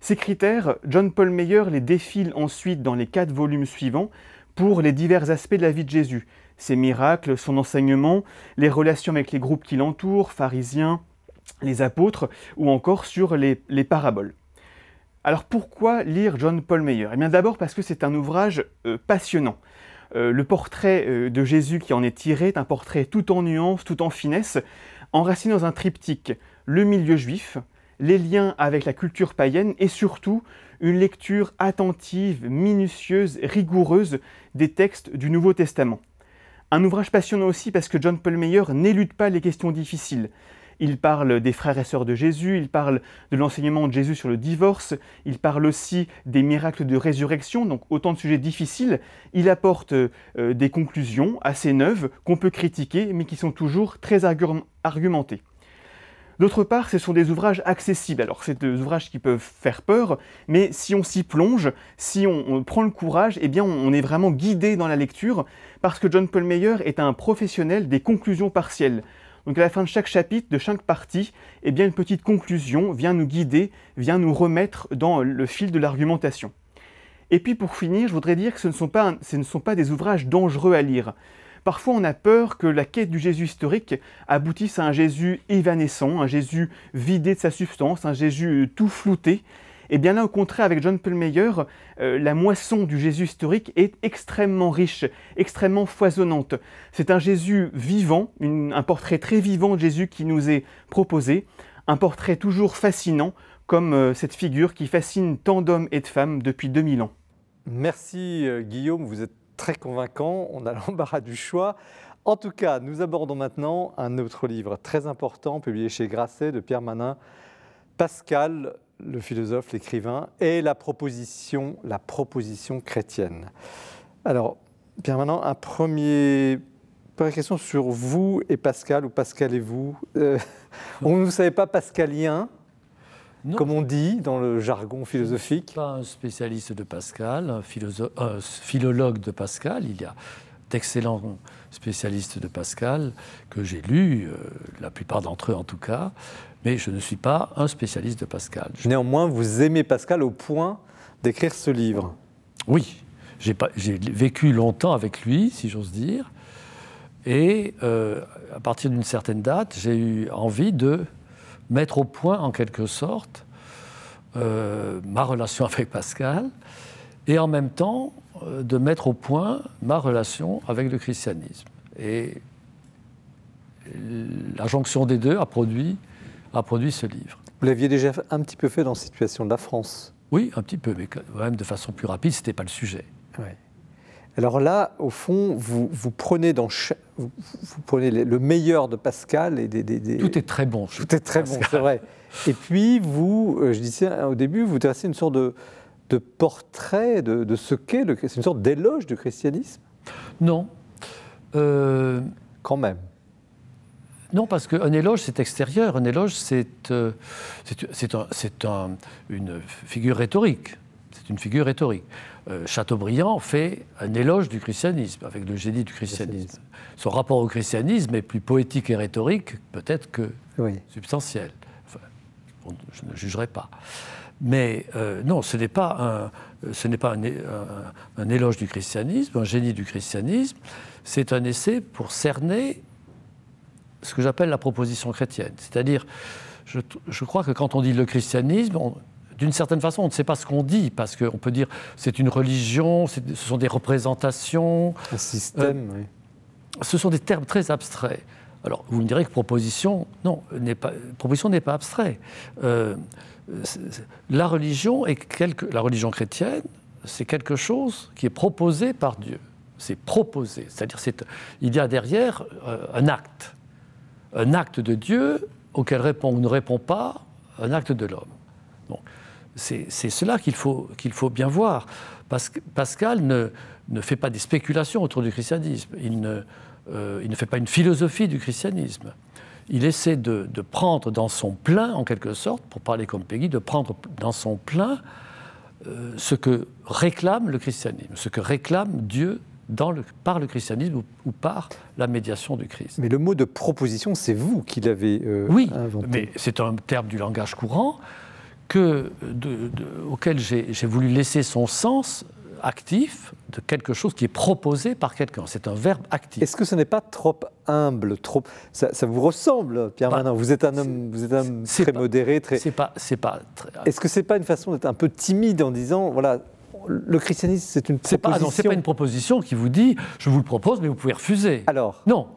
Ces critères, John Paul Meyer les défile ensuite dans les quatre volumes suivants pour les divers aspects de la vie de Jésus. Ses miracles, son enseignement, les relations avec les groupes qui l'entourent, pharisiens, les apôtres, ou encore sur les, paraboles. Alors pourquoi lire John Paul Meyer? Eh bien d'abord parce que c'est un ouvrage euh, passionnant. Euh, le portrait euh, de Jésus qui en est tiré est un portrait tout en nuances, tout en finesse, enraciné dans un triptyque, le milieu juif, les liens avec la culture païenne et surtout une lecture attentive, minutieuse, rigoureuse des textes du Nouveau Testament. Un ouvrage passionnant aussi parce que John Paul Meyer n'élude pas les questions difficiles. Il parle des frères et sœurs de Jésus, il parle de l'enseignement de Jésus sur le divorce, il parle aussi des miracles de résurrection, donc autant de sujets difficiles. Il apporte euh, des conclusions assez neuves qu'on peut critiquer, mais qui sont toujours très argumentées. D'autre part, ce sont des ouvrages accessibles. Alors, c'est des ouvrages qui peuvent faire peur, mais si on s'y plonge, si on, prend le courage, eh bien, on, est vraiment guidé dans la lecture, parce que John Paul Meyer est un professionnel des conclusions partielles. Donc, à la fin de chaque chapitre, de chaque partie, eh bien, une petite conclusion vient nous guider, vient nous remettre dans le fil de l'argumentation. Et puis, pour finir, je voudrais dire que ce ne sont pas, ce ne sont pas des ouvrages dangereux à lire. Parfois, on a peur que la quête du Jésus historique aboutisse à un Jésus évanescent, un Jésus vidé de sa substance, un Jésus tout flouté. Et eh bien là, au contraire, avec John Paul euh, la moisson du Jésus historique est extrêmement riche, extrêmement foisonnante. C'est un Jésus vivant, un portrait très vivant de Jésus qui nous est proposé, un portrait toujours fascinant, comme euh, cette figure qui fascine tant d'hommes et de femmes depuis 2000 ans. Merci euh, Guillaume, vous êtes très convaincant, on a (laughs) l'embarras du choix. En tout cas, nous abordons maintenant un autre livre très important, publié chez Grasset de Pierre Manin, Pascal, le philosophe, l'écrivain, et la proposition, la proposition chrétienne. Alors, Pierre Manin, un premier première question sur vous et Pascal, ou Pascal et vous. Euh, (laughs) on ne savait pas pascalien, comme on dit dans le jargon philosophique. Je ne suis pas un spécialiste de Pascal, un, philologue de Pascal. Il y a d'excellents spécialistes de Pascal que j'ai lus, euh, la plupart d'entre eux en tout cas, mais je ne suis pas un spécialiste de Pascal. Néanmoins, vous aimez Pascal au point d'écrire ce livre Oui, j'ai vécu longtemps avec lui, si j'ose dire, et euh, à partir d'une certaine date, j'ai eu envie de mettre au point, en quelque sorte, euh, ma relation (laughs) avec Pascal, et en même temps euh, de mettre au point ma relation avec le christianisme. Et la jonction des deux a produit, a produit ce livre. Vous l'aviez déjà un petit peu fait dans la situation de la France? Oui, un petit peu, mais quand même de façon plus rapide, ce n'était pas le sujet. Alors là, au fond, vous, vous prenez, dans, vous, prenez le meilleur de Pascal et des, des, Tout est très bon. Tout est très bon, c'est vrai. Et puis, vous, euh, je disais au début, vous dressez une sorte de, de portrait de, ce qu'est le C'est une sorte d'éloge du christianisme? Non. Euh, Quand même. Non, parce qu'un éloge, c'est extérieur. Un éloge, c'est euh, un, une figure rhétorique. Une figure rhétorique. Euh, Chateaubriand fait un éloge du christianisme, avec le génie du christianisme. Son rapport au christianisme est plus poétique et rhétorique, peut-être que substantiel. je ne jugerai pas. Mais euh, non, ce n'est pas, un, ce n'est pas un, éloge du christianisme, un génie du christianisme. C'est un essai pour cerner ce que j'appelle la proposition chrétienne. C'est-à-dire, je, je, crois que quand on dit le christianisme, d'une certaine façon, on ne sait pas ce qu'on dit, parce qu'on peut dire c'est une religion, ce sont des représentations. Un système, euh, oui. Ce sont des termes très abstraits. Alors, vous me direz que proposition, non, n'est pas, proposition n'est pas abstrait. Euh, la religion est quelque, la religion chrétienne, c'est quelque chose qui est proposé par Dieu. C'est proposé, c'est-à-dire il y a derrière euh, un acte, un acte de Dieu auquel répond ou ne répond pas un acte de l'homme. C'est cela qu'il faut, qu'il faut bien voir. Pascal ne, ne, fait pas des spéculations autour du christianisme. Il ne, euh, il ne fait pas une philosophie du christianisme. Il essaie de, de, prendre dans son plein, en quelque sorte, pour parler comme Peggy, de prendre dans son plein euh, ce que réclame le christianisme, ce que réclame Dieu dans le, par le christianisme ou, par la médiation du Christ. Mais le mot de proposition, c'est vous qui l'avez euh, oui, inventé. Oui, mais c'est un terme du langage courant que, auquel j'ai voulu laisser son sens actif de quelque chose qui est proposé par quelqu'un. C'est un verbe actif. Est-ce que ce n'est pas trop humble, trop ça, vous ressemble, Pierre bah, Vous êtes un homme, vous êtes un homme très modéré, très. C'est pas, c'est pas. Est-ce que c'est pas une façon d'être un peu timide en disant, voilà, le christianisme, c'est une proposition. Pas, c'est pas une proposition qui vous dit, je vous le propose, mais vous pouvez refuser. Alors? Non,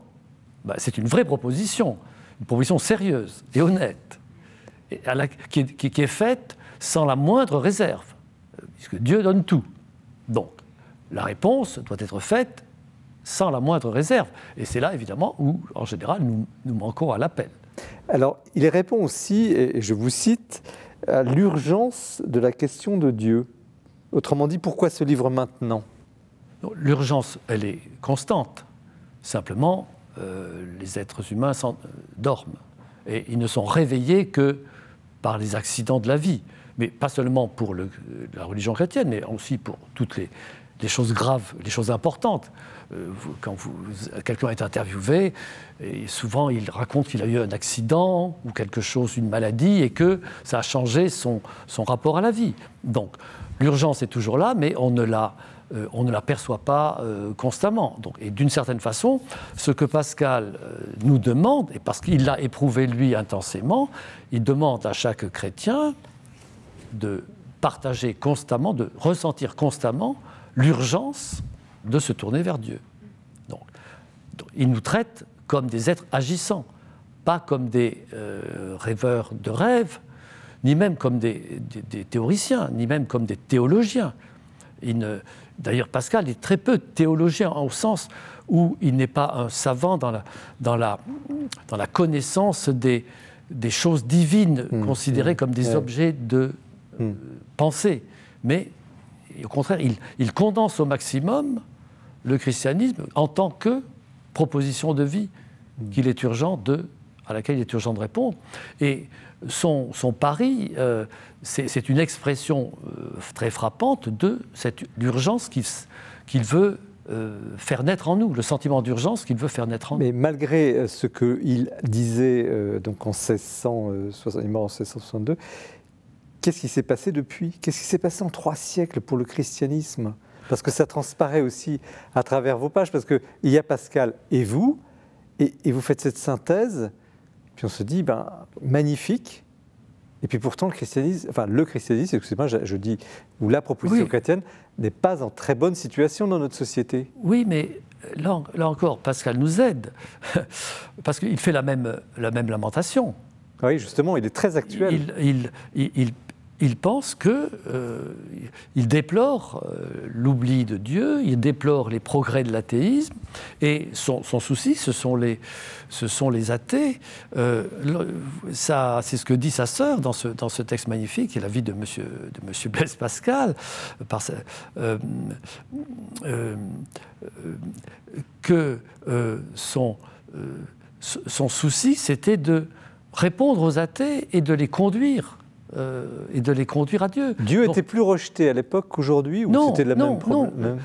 bah, c'est une vraie proposition, une proposition sérieuse et honnête qui, est, faite sans la moindre réserve, puisque Dieu donne tout. Donc, la réponse doit être faite sans la moindre réserve. Et c'est là, évidemment, où, en général, nous, nous manquons à l'appel. Alors, il répond aussi, et je vous cite, à l'urgence de la question de Dieu. Autrement dit, pourquoi ce livre maintenant? L'urgence, elle est constante. Simplement, euh, les êtres humains dorment. Et ils ne sont réveillés que par les accidents de la vie. Mais pas seulement pour la religion chrétienne, mais aussi pour toutes les, choses graves, les choses importantes. Euh, quand quelqu'un est interviewé, et souvent il raconte qu'il a eu un accident ou quelque chose, une maladie, et que ça a changé son, son rapport à la vie. Donc l'urgence est toujours là, mais on ne la, euh, on ne la perçoit pas euh, constamment. Donc, et d'une certaine façon, ce que Pascal euh, nous demande, et parce qu'il l'a éprouvé lui intensément, il demande à chaque chrétien de partager constamment, de ressentir constamment l'urgence de se tourner vers Dieu. Donc, il nous traite comme des êtres agissants, pas comme des rêveurs de rêves, ni même comme des, des, théoriciens, ni même comme des théologiens. Il ne, D'ailleurs, Pascal est très peu théologien au sens où il n'est pas un savant dans la, dans la, dans la connaissance des, des choses divines mmh, considérées mmh. comme des objets de mmh. euh, pensée. Mais au contraire, il, il, condense au maximum le christianisme en tant que proposition de vie qu'il est urgent de, à laquelle il est urgent de répondre. Et son, pari, euh, c'est une expression euh, très frappante de cette urgence qu'il veut euh, faire naître en nous, le sentiment d'urgence qu'il veut faire naître en nous. Mais malgré ce qu'il disait donc en 1662, qu'est-ce qui s'est passé depuis? Qu'est-ce qui s'est passé en trois siècles pour le christianisme? Parce que ça transparaît aussi à travers vos pages, parce qu'il y a Pascal et vous, et, vous faites cette synthèse, puis on se dit, ben, magnifique, et puis pourtant, le christianisme, enfin le christianisme, excusez-moi, je, je, dis, ou la proposition chrétienne n'est pas en très bonne situation dans notre société. Oui, mais là, là encore, Pascal nous aide, (laughs) parce qu'il fait la même, la même lamentation. Oui, justement, il est très actuel. Il, il, il, il pense que euh, il déplore euh, l'oubli de Dieu, il déplore les progrès de l'athéisme, et son, souci, ce sont les, athées. Euh, c'est ce que dit sa sœur dans ce, texte magnifique, qui est la vie de Monsieur, de Monsieur Blaise Pascal, que son, son souci, c'était de répondre aux athées et de les conduire euh, et de les conduire à Dieu. Dieu était plus rejeté à l'époque qu'aujourd'hui ou c'était la même problème Non,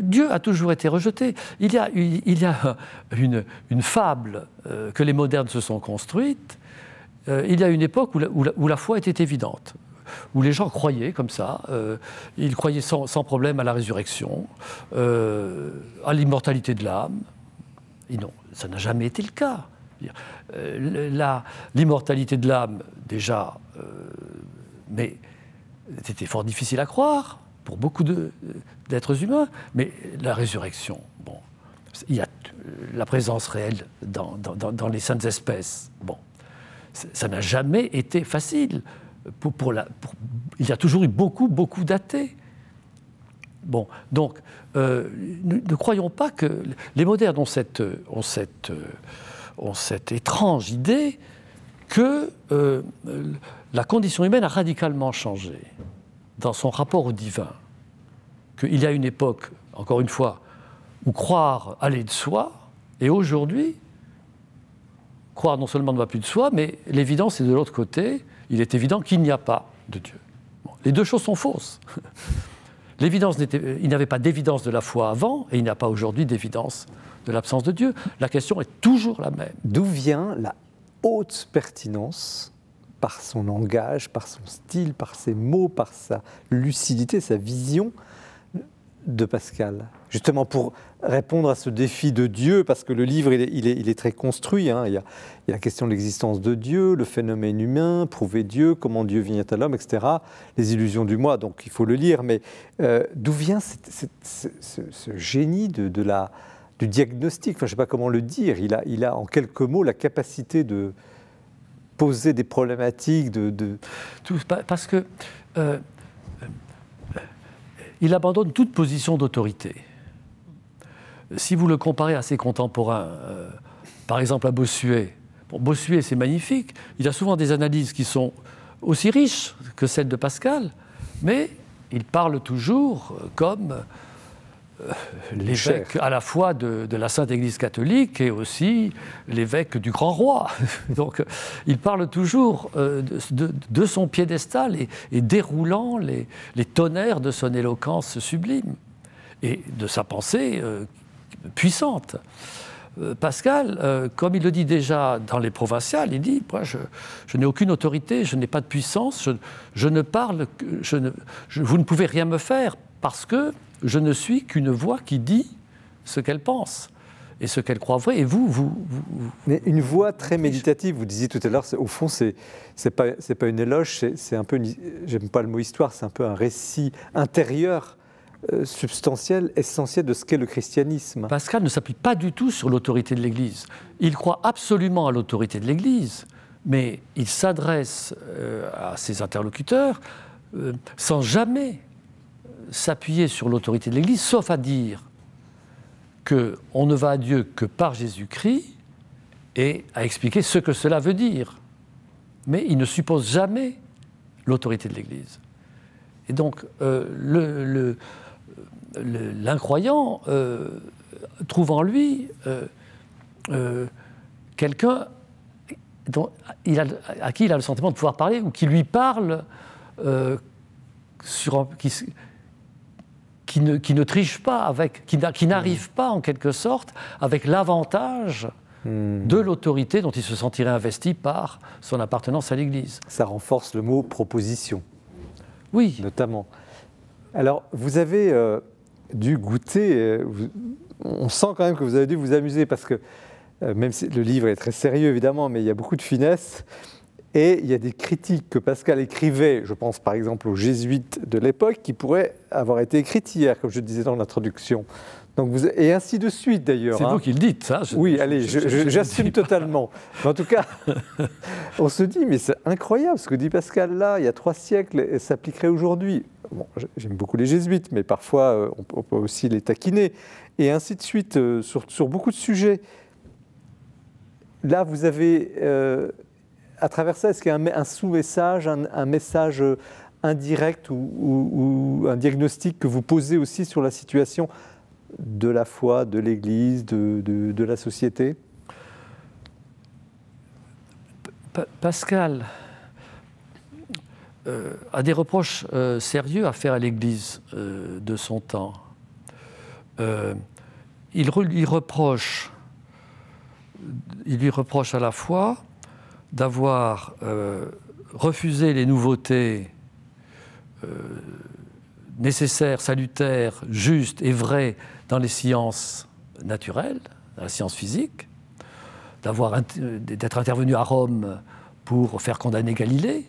Dieu a toujours été rejeté. Il y a, il y a une, une fable euh, que les modernes se sont construites. Euh, il y a une époque où la, où, la, foi était évidente où les gens croyaient comme ça, ils croyaient sans, sans, problème à la résurrection, à l'immortalité de l'âme. Et non, ça n'a jamais été le cas. L'immortalité de l'âme, déjà, euh, mais c'était fort difficile à croire pour beaucoup d'êtres humains. Mais la résurrection, bon, il y a la présence réelle dans, dans, les saintes espèces. Bon, ça n'a jamais été facile. Pour, pour la, il y a toujours eu beaucoup, beaucoup d'athées. Bon, donc, euh, ne, croyons pas que les modernes ont cette, ont cette, ont cette étrange idée que euh, la condition humaine a radicalement changé dans son rapport au divin. Qu'il y a une époque, encore une fois, où croire allait de soi, et aujourd'hui, croire non seulement ne va plus de soi, mais l'évidence est de l'autre côté. Il est évident qu'il n'y a pas de Dieu. les deux choses sont fausses. (laughs) L'évidence il n'y avait pas d'évidence de la foi avant, et il n'y a pas aujourd'hui d'évidence de l'absence de Dieu. La question est toujours la même. D'où vient la haute pertinence par son langage, par son style, par ses mots, par sa lucidité, sa vision de Pascal? Justement pour répondre à ce défi de Dieu, parce que le livre, il est, très construit. Hein. Il, y a, la question de l'existence de Dieu, le phénomène humain, prouver Dieu, comment Dieu vient à l'homme, etc. Les illusions du moi, donc il faut le lire. Mais euh, d'où vient ce, génie de, la, du diagnostic Je ne sais pas comment le dire. Il a, en quelques mots la capacité de, poser des problématiques de... Parce que euh, il abandonne toute position d'autorité. Si vous le comparez à ses contemporains, euh, par exemple à Bossuet, Bossuet c'est magnifique, il a souvent des analyses qui sont aussi riches que celles de Pascal, mais il parle toujours comme euh, l'évêque à la fois de, la Sainte Église catholique et aussi l'évêque du grand roi. (laughs) Donc il parle toujours euh, de, son piédestal et, déroulant les, tonnerres de son éloquence sublime et de sa pensée euh, puissante. Pascal, comme il le dit déjà dans les provinciales, il dit Moi, je, n'ai aucune autorité, je n'ai pas de puissance, je, ne parle, je ne, vous ne pouvez rien me faire parce que je ne suis qu'une voix qui dit ce qu'elle pense et ce qu'elle croit vrai. Et vous, vous, Mais une voix très méditative. Vous disiez tout à l'heure, au fond, c'est c'est pas c'est pas une éloge, c'est un peu, j'aime pas le mot histoire, c'est un peu un récit intérieur. Euh, substantiel, essentiel de ce qu'est le christianisme. Pascal ne s'appuie pas du tout sur l'autorité de l'Église. Il croit absolument à l'autorité de l'Église, mais il s'adresse euh, à ses interlocuteurs euh, sans jamais s'appuyer sur l'autorité de l'Église, sauf à dire qu'on ne va à Dieu que par Jésus-Christ et à expliquer ce que cela veut dire. Mais il ne suppose jamais l'autorité de l'Église. Et donc, euh, l'incroyant euh, trouve en lui euh, quelqu'un à qui il a le sentiment de pouvoir parler ou qui lui parle sur, qui, qui ne, qui ne triche pas, avec, qui n'arrive pas en quelque sorte avec l'avantage hmm. de l'autorité dont il se sentirait investi par son appartenance à l'Église. Ça renforce le mot proposition. Oui. Notamment. Alors, vous avez euh, dû goûter, euh, on sent quand même que vous avez dû vous amuser parce que, euh, même si le livre est très sérieux évidemment, mais il y a beaucoup de finesse. Et il y a des critiques que Pascal écrivait, je pense par exemple aux jésuites de l'époque, qui pourraient avoir été écrites hier, comme je disais dans l'introduction. Donc vous, et ainsi de suite d'ailleurs. C'est hein. vous qui le dites, ça. oui, allez, j'assume totalement. en tout cas, (laughs) on se dit, mais c'est incroyable ce que dit Pascal là, il y a trois siècles, et s'appliquerait aujourd'hui. Bon, J'aime beaucoup les jésuites, mais parfois euh, on peut aussi les taquiner, et ainsi de suite euh, sur, sur, beaucoup de sujets. Là, vous avez euh, à travers ça, est-ce qu'il y a un, sous-message, un, message indirect ou, un diagnostic que vous posez aussi sur la situation de la foi, de l'Église, de, la société? Pascal euh, a des reproches euh, sérieux à faire à l'Église euh, de son temps. il, il, reproche, il lui reproche à la fois d'avoir euh, refusé les nouveautés euh, nécessaires, salutaires, justes et vraies dans les sciences naturelles, dans la science physique, d'être intervenu à Rome pour faire condamner Galilée.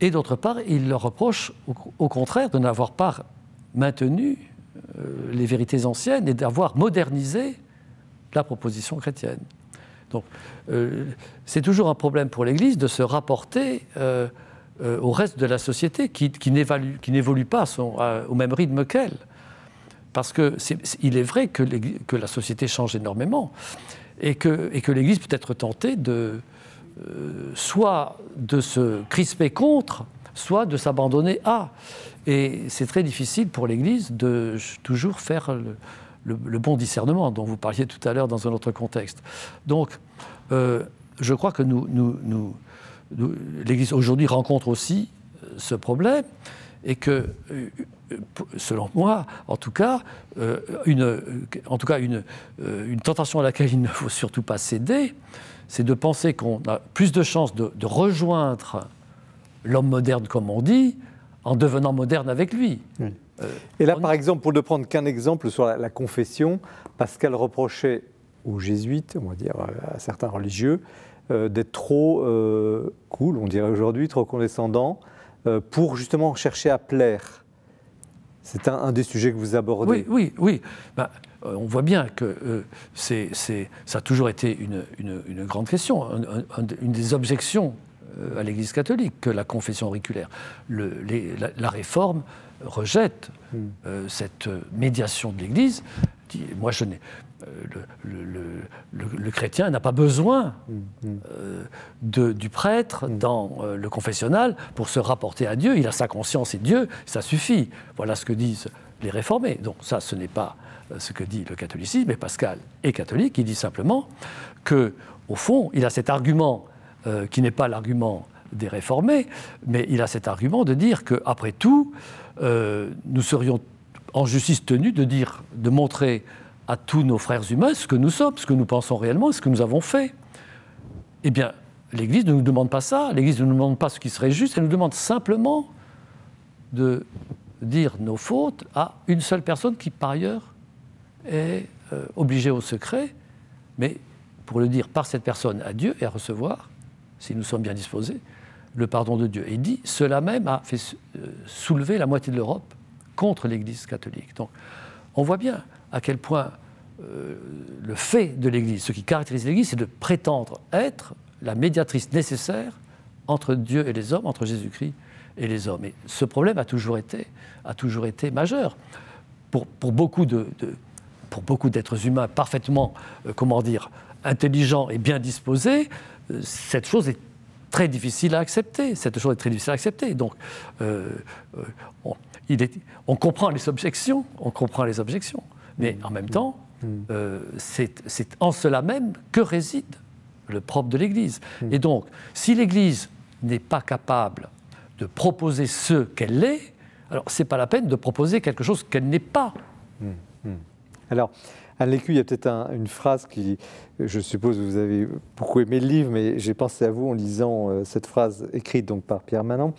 Et d'autre part, il leur reproche au, contraire de n'avoir pas maintenu euh, les vérités anciennes et d'avoir modernisé la proposition chrétienne. Donc, euh, c'est toujours un problème pour l'Église de se rapporter euh, euh, au reste de la société qui, qui n'évolue pas au même rythme qu'elle. Parce qu'il est, est, vrai que, que, la société change énormément et que, et que l'Église peut être tentée de soit de se crisper contre, soit de s'abandonner à. Et c'est très difficile pour l'Église de toujours faire le, le, bon discernement dont vous parliez tout à l'heure dans un autre contexte. Donc, euh, je crois que nous, l'Église aujourd'hui rencontre aussi euh, ce problème et que, euh, selon moi, en tout cas, une, en tout cas une, tentation à laquelle il ne faut surtout pas céder, c'est de penser qu'on a plus de chances de, de rejoindre l'homme moderne, comme on dit, en devenant moderne avec lui. Et là, par exemple, pour ne prendre qu'un exemple sur la, confession, Pascal reprochait aux jésuites, on va dire à certains religieux, euh, d'être trop euh, cool, on dirait aujourd'hui, trop condescendants, euh, pour justement chercher à plaire. C'est un, des sujets que vous abordez. Oui, oui, oui. Ben, on voit bien que c'est, ça a toujours été une, une, grande question, une des objections à l'Église catholique que la confession auriculaire. Le, la, réforme rejette hmm. euh, cette médiation de l'Église. Moi, je n'ai, euh, le, chrétien n'a pas besoin hmm. Hmm. Euh, de, du prêtre dans le confessionnal pour se rapporter à Dieu. Il a sa conscience et Dieu, ça suffit. Voilà ce que disent les réformés. Donc ça, ce n'est pas ce que dit le catholicisme, mais Pascal est catholique. Il dit simplement que, au fond, il a cet argument qui n'est pas l'argument des réformés, mais il a cet argument de dire qu'après tout, euh, nous serions en justice tenus de dire, de montrer à tous nos frères humains ce que nous sommes, ce que nous pensons réellement, ce que nous avons fait. Eh bien, l'Église ne nous demande pas ça, l'Église ne nous demande pas ce qui serait juste, elle nous demande simplement de dire nos fautes à une seule personne qui, par ailleurs, est euh, obligée au secret, mais pour le dire par cette personne à Dieu et à recevoir, si nous sommes bien disposés, le pardon de Dieu. Et dit, cela même a fait euh, soulever la moitié de l'Europe contre l'Église catholique. Donc on voit bien à quel point euh, le fait de l'Église, ce qui caractérise l'Église, c'est de prétendre être la médiatrice nécessaire entre Dieu et les hommes, entre Jésus-Christ et les hommes. Et ce problème a toujours été, a toujours été majeur. Pour, pour beaucoup de, pour beaucoup d'êtres humains parfaitement, euh, comment dire, intelligents et bien disposés, cette chose est très difficile à accepter. Cette chose est très difficile à accepter. Donc, euh, euh, on, il est, on, comprend les objections, on comprend les objections, mais en même temps, mm. euh, c'est en cela même que réside le propre de l'Église. Mm. Et donc, si l'Église n'est pas capable de proposer ce qu'elle est, Alors, ce n'est pas la peine de proposer quelque chose qu'elle n'est pas. Hum. Alors, Anne Lécu, il y a peut-être une phrase qui, je suppose, que vous avez beaucoup aimé le livre, mais j'ai pensé à vous en lisant euh, cette phrase écrite donc par Pierre Manon.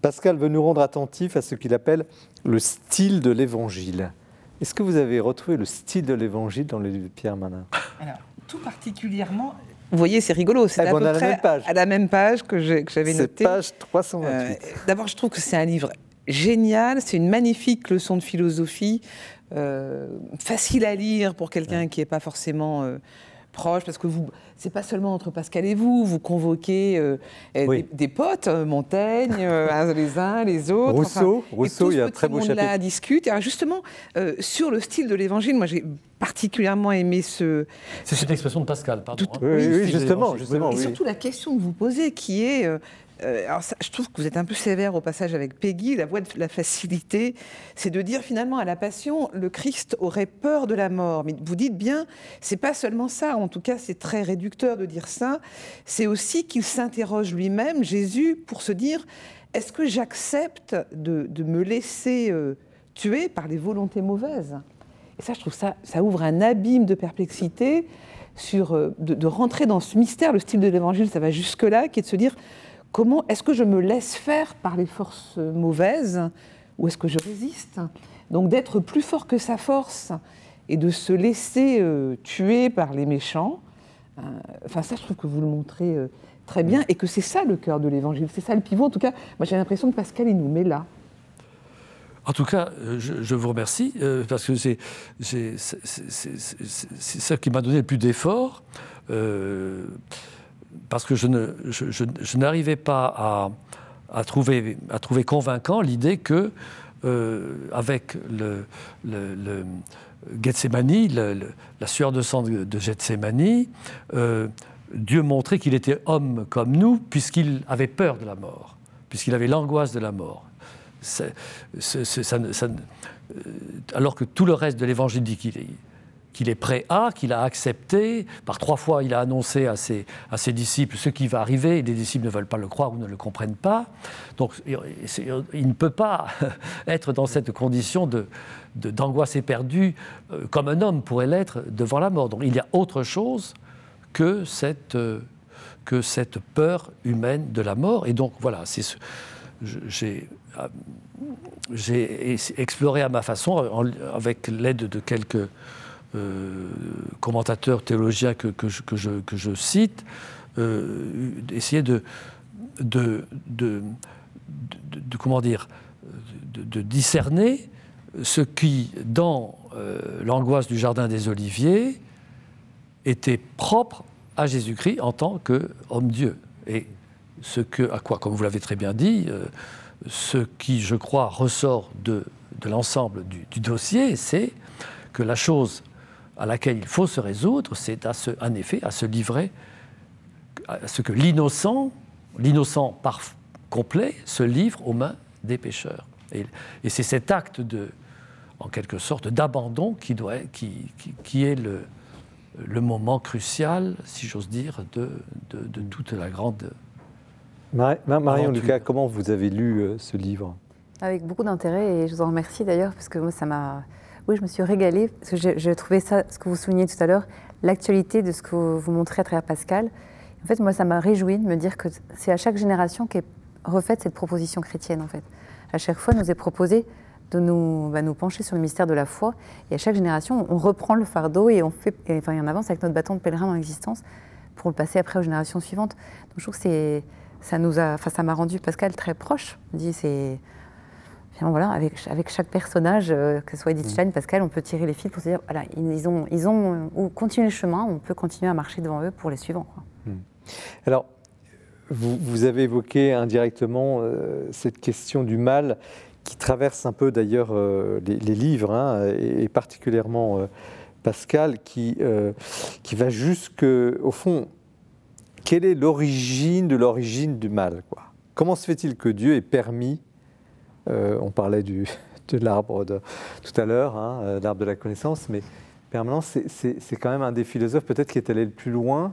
Pascal veut nous rendre attentifs à ce qu'il appelle le style de l'Évangile. Est-ce que vous avez retrouvé le style de l'Évangile dans le livre de Pierre Manin Alors, tout particulièrement, vous voyez, c'est rigolo. C'est à, peu près la même page. à la même page que j'avais noté. page 328. Euh, d'abord, je trouve que c'est un livre génial. C'est une magnifique leçon de philosophie, facile à lire pour quelqu'un qui n'est pas forcément euh, proche, parce que vous, c'est pas seulement entre Pascal et vous, vous convoquez euh, des, potes, Montaigne, (laughs) les uns, les autres. Rousseau, Rousseau, il y a un très beau chapitre. Là discute. Alors justement, sur le style de l'Évangile, moi j'ai particulièrement aimé ce. C'est une expression de Pascal, pardon. Hein. oui, justement, justement. Et surtout la question que vous posez, qui est euh, je trouve que vous êtes un peu sévère au passage avec Peggy. La voie de la facilité, c'est de dire finalement à la Passion, le Christ aurait peur de la mort. Mais vous dites bien, c'est pas seulement ça. En tout cas, c'est très réducteur de dire ça. C'est aussi qu'il s'interroge lui-même, Jésus, pour se dire est-ce que j'accepte de, me laisser euh, tuer par des volontés mauvaises? Et ça, je trouve ça, ça ouvre un abîme de perplexité sur euh, de, de rentrer dans ce mystère. Le style de l'Évangile, ça va jusque là, qui est de se dire comment est-ce que je me laisse faire par les forces mauvaises ou est-ce que je résiste? Donc d'être plus fort que sa force et de se laisser euh, tuer par les méchants, euh, enfin ça je trouve que vous le montrez euh, très bien et que c'est ça le cœur de l'évangile, c'est ça le pivot. En tout cas, moi j'ai l'impression que Pascal il nous met là. En tout cas, je, vous remercie parce que c'est ça qui m'a donné le plus d'efforts parce que je, n'arrivais pas à, trouver, convaincant l'idée que, euh, avec le, Gethsemane, la sueur de sang de, Gethsemane, euh, Dieu montrait qu'il était homme comme nous, puisqu'il avait peur de la mort, puisqu'il avait l'angoisse de la mort. alors que tout le reste de l'évangile dit qu'il est qu'il est prêt à, qu'il a accepté. Par trois fois, il a annoncé à ses, disciples ce qui va arriver, et les disciples ne veulent pas le croire ou ne le comprennent pas. Donc il ne peut pas (laughs) être dans cette condition de, d'angoisse éperdue euh, comme un homme pourrait l'être devant la mort. Donc il y a autre chose que cette, euh, que cette peur humaine de la mort. Et donc voilà, j'ai, euh, exploré à ma façon, avec l'aide de quelques commentateurs théologiens que, je, cite, euh, essayer de, de, de, discerner ce qui, dans euh, l'angoisse du jardin des Oliviers, était propre à Jésus-Christ en tant qu'homme-dieu. Et ce que, à quoi, comme vous l'avez très bien dit, ce qui, je crois, ressort de, l'ensemble du, dossier, c'est que la chose à laquelle il faut se résoudre, c'est en effet à se livrer à ce que l'innocent, l'innocent par complet, se livre aux mains des pécheurs. Et, c'est cet acte de, en quelque sorte, d'abandon qui, doit, qui, qui, est le, le, moment crucial, si j'ose dire, de, de, toute la grande. Marion Lucas, comment vous avez lu euh, ce livre? Avec beaucoup d'intérêt, et je vous en remercie d'ailleurs, parce que moi, ça m'a oui, je me suis régalée, parce que j'ai trouvé ça, ce que vous soulignez tout à l'heure, l'actualité de ce que vous montrez à travers Pascal. En fait, moi, ça m'a réjoui de me dire que c'est à chaque génération qu'est refaite cette proposition chrétienne, en fait. À chaque fois, nous est proposé de nous, bah, nous pencher sur le mystère de la foi. Et à chaque génération, on reprend le fardeau et on fait, enfin, on avance avec notre bâton de pèlerin dans l'existence pour le passer après aux générations suivantes. Donc, je trouve que ça nous a, enfin, ça m'a rendu Pascal très proche. Je dis, c'est, voilà, avec, avec chaque personnage, euh, que ce soit Edith mm. Stein, Pascal, on peut tirer les fils pour se dire, voilà, ils ont, ils ont ou continué le chemin, on peut continuer à marcher devant eux pour les suivants. Mm. Alors, vous, vous, avez évoqué indirectement euh, cette question du mal qui traverse un peu d'ailleurs euh, les, livres, hein, et, particulièrement Pascal, qui, qui va jusque, au fond, quelle est l'origine de l'origine du mal quoi? Comment se fait-il que Dieu ait permis euh, on parlait (laughs) de l'arbre tout à l'heure, hein, euh, l'arbre de la connaissance, mais permanence, c'est quand même un des philosophes peut-être qui est allé le plus loin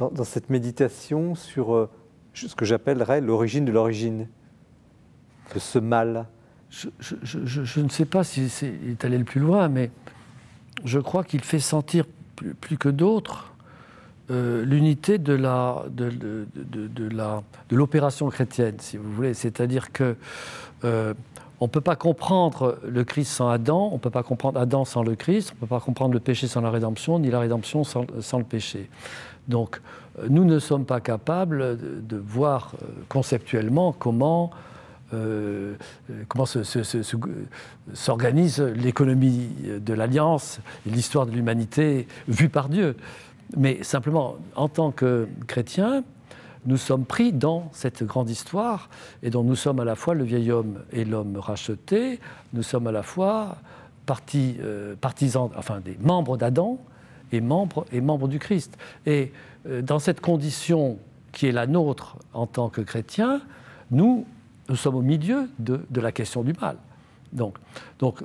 dans, cette méditation sur euh, ce que j'appellerais l'origine de l'origine, de ce mal. je, ne sais pas s'il est allé le plus loin, mais je crois qu'il fait sentir plus, que d'autres euh, l'unité de la de, de, de l'opération chrétienne, si vous voulez. C'est-à-dire que euh, on ne peut pas comprendre le Christ sans Adam, on ne peut pas comprendre Adam sans le Christ, on ne peut pas comprendre le péché sans la rédemption, ni la rédemption sans, sans le péché. Donc, euh, nous ne sommes pas capables de, voir conceptuellement comment euh, comment s'organise l'économie de l'Alliance, l'histoire de l'humanité vue par Dieu. Mais simplement, en tant que chrétiens, nous sommes pris dans cette grande histoire et dont nous sommes à la fois le vieil homme et l'homme racheté, nous sommes à la fois euh, partisans, enfin des membres d'Adam et membres, et membres du Christ. Et euh, dans cette condition qui est la nôtre en tant que chrétiens, nous nous sommes au milieu de, la question du mal. Donc, donc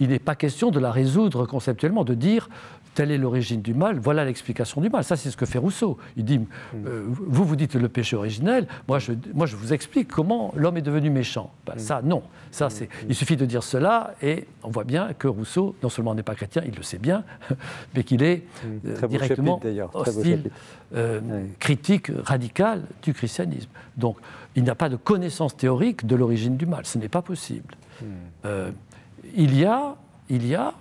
il n'est pas question de la résoudre conceptuellement, de dire telle est l'origine du mal, voilà l'explication du mal. Ça, c'est ce que fait Rousseau. Il dit, euh, vous, vous dites le péché originel, moi je, moi, je vous explique comment l'homme est devenu méchant. Ben, ça, non. Ça, c'est, il suffit de dire cela, et on voit bien que Rousseau, non seulement n'est pas chrétien, il le sait bien, (laughs) mais qu'il est euh, directement hostile, euh, critique, radical du christianisme. Donc, il n'a pas de connaissance théorique de l'origine du mal. Ce n'est pas possible. Hmm. il y a, il y a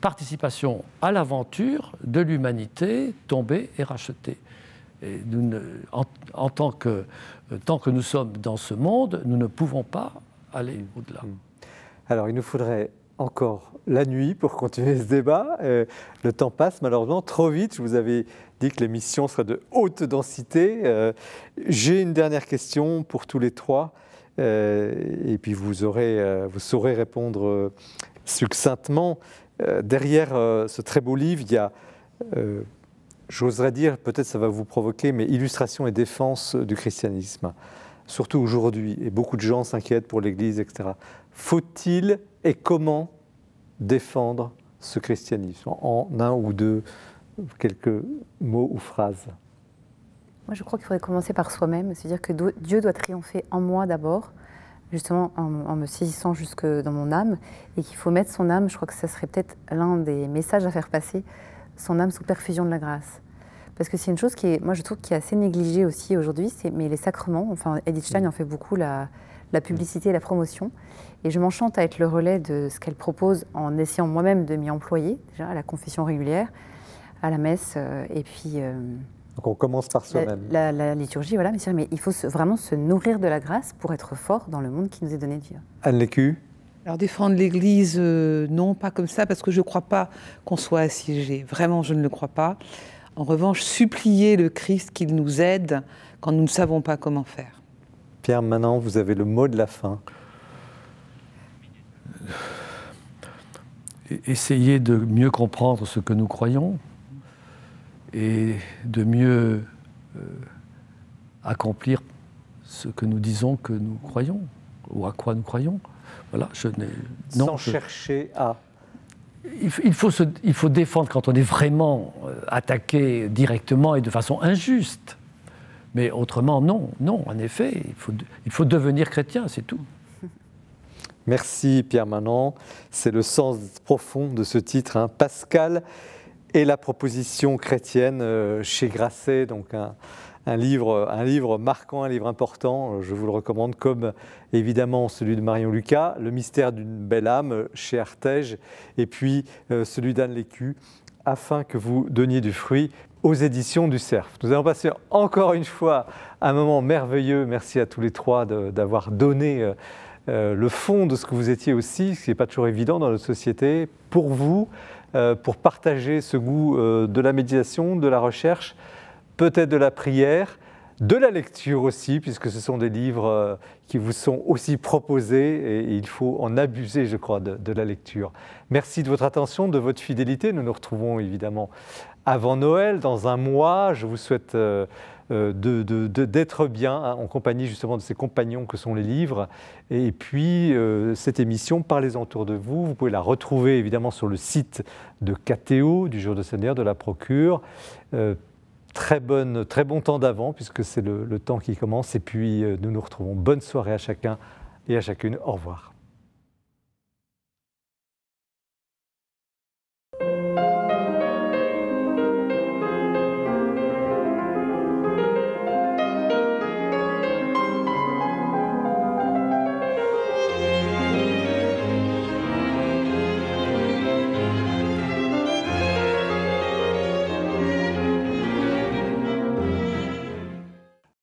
participation à l'aventure de l'humanité tombée et rachetée. En, tant, que, tant que nous sommes dans ce monde, nous ne pouvons pas aller au-delà. Hmm. Alors, il nous faudrait encore la nuit pour continuer ce débat. Euh, le temps passe malheureusement trop vite. Je vous avais dit que l'émission serait de haute densité. Euh, j'ai une dernière question pour tous les trois. Euh, et puis vous, aurez, vous saurez répondre succinctement. Euh, derrière euh, ce très beau livre, il y a, euh, j'oserais dire, peut-être ça va vous provoquer, mais illustration et défense du christianisme, surtout aujourd'hui, et beaucoup de gens s'inquiètent pour l'Église, etc. Faut-il et comment défendre ce christianisme? En un ou deux, quelques mots ou phrases. Moi, je crois qu'il faudrait commencer par soi-même, c'est-à-dire que Dieu doit triompher en moi d'abord, justement en, me saisissant jusque dans mon âme, et qu'il faut mettre son âme, je crois que ça serait peut-être l'un des messages à faire passer, son âme sous perfusion de la grâce. Parce que c'est une chose qui est, moi je trouve, qui est assez négligée aussi aujourd'hui, mais les sacrements, enfin Edith Stein en fait beaucoup la, publicité et la promotion, et je m'enchante à être le relais de ce qu'elle propose en essayant moi-même de m'y employer, déjà à la confession régulière, à la messe, euh, et puis... Euh, donc on commence par soi-même. La, liturgie, voilà, mais, mais il faut vraiment se nourrir de la grâce pour être fort dans le monde qui nous est donné de Dieu. Anne Lécu alors défendre l'Église, euh, non, pas comme ça, parce que je ne crois pas qu'on soit assiégé. Vraiment, je ne le crois pas. En revanche, supplier le Christ qu'il nous aide quand nous ne savons pas comment faire. Pierre, maintenant, vous avez le mot de la fin. Essayez de mieux comprendre ce que nous croyons, et de mieux euh, accomplir ce que nous disons que nous croyons ou à quoi nous croyons. Voilà, je non, Sans chercher à. Il, faut se, il faut défendre quand on est vraiment euh, attaqué directement et de façon injuste. Mais autrement, non, non, en effet, il faut, il faut devenir chrétien, c'est tout. Merci Pierre Manon. C'est le sens profond de ce titre, hein. Pascal et la proposition chrétienne euh, chez Grasset, donc un, livre, un livre marquant, un livre important, je vous le recommande, comme évidemment celui de Marion Lucas, Le mystère d'une belle âme chez Artege, et puis euh, celui d'Anne Lécu, afin que vous donniez du fruit aux éditions du CERF. Nous allons passer encore une fois un moment merveilleux. Merci à tous les trois d'avoir donné euh, le fond de ce que vous étiez aussi, ce qui n'est pas toujours évident dans notre société, pour vous. Euh, pour partager ce goût euh, de la méditation, de la recherche, peut-être de la prière, de la lecture aussi, puisque ce sont des livres euh, qui vous sont aussi proposés et il faut en abuser, je crois, de, la lecture. Merci de votre attention, de votre fidélité. Nous nous retrouvons évidemment avant Noël, dans un mois. Je vous souhaite euh, d'être bien hein, en compagnie justement de ces compagnons que sont les livres. Et puis, euh, cette émission, parlez-en autour de vous. Vous pouvez la retrouver évidemment sur le site de KTO, du jour de Seigneur, de la Procure. Euh, très, bonne, très bon temps d'avant, puisque c'est le, temps qui commence. Et puis, nous nous retrouvons. Bonne soirée à chacun et à chacune. Au revoir.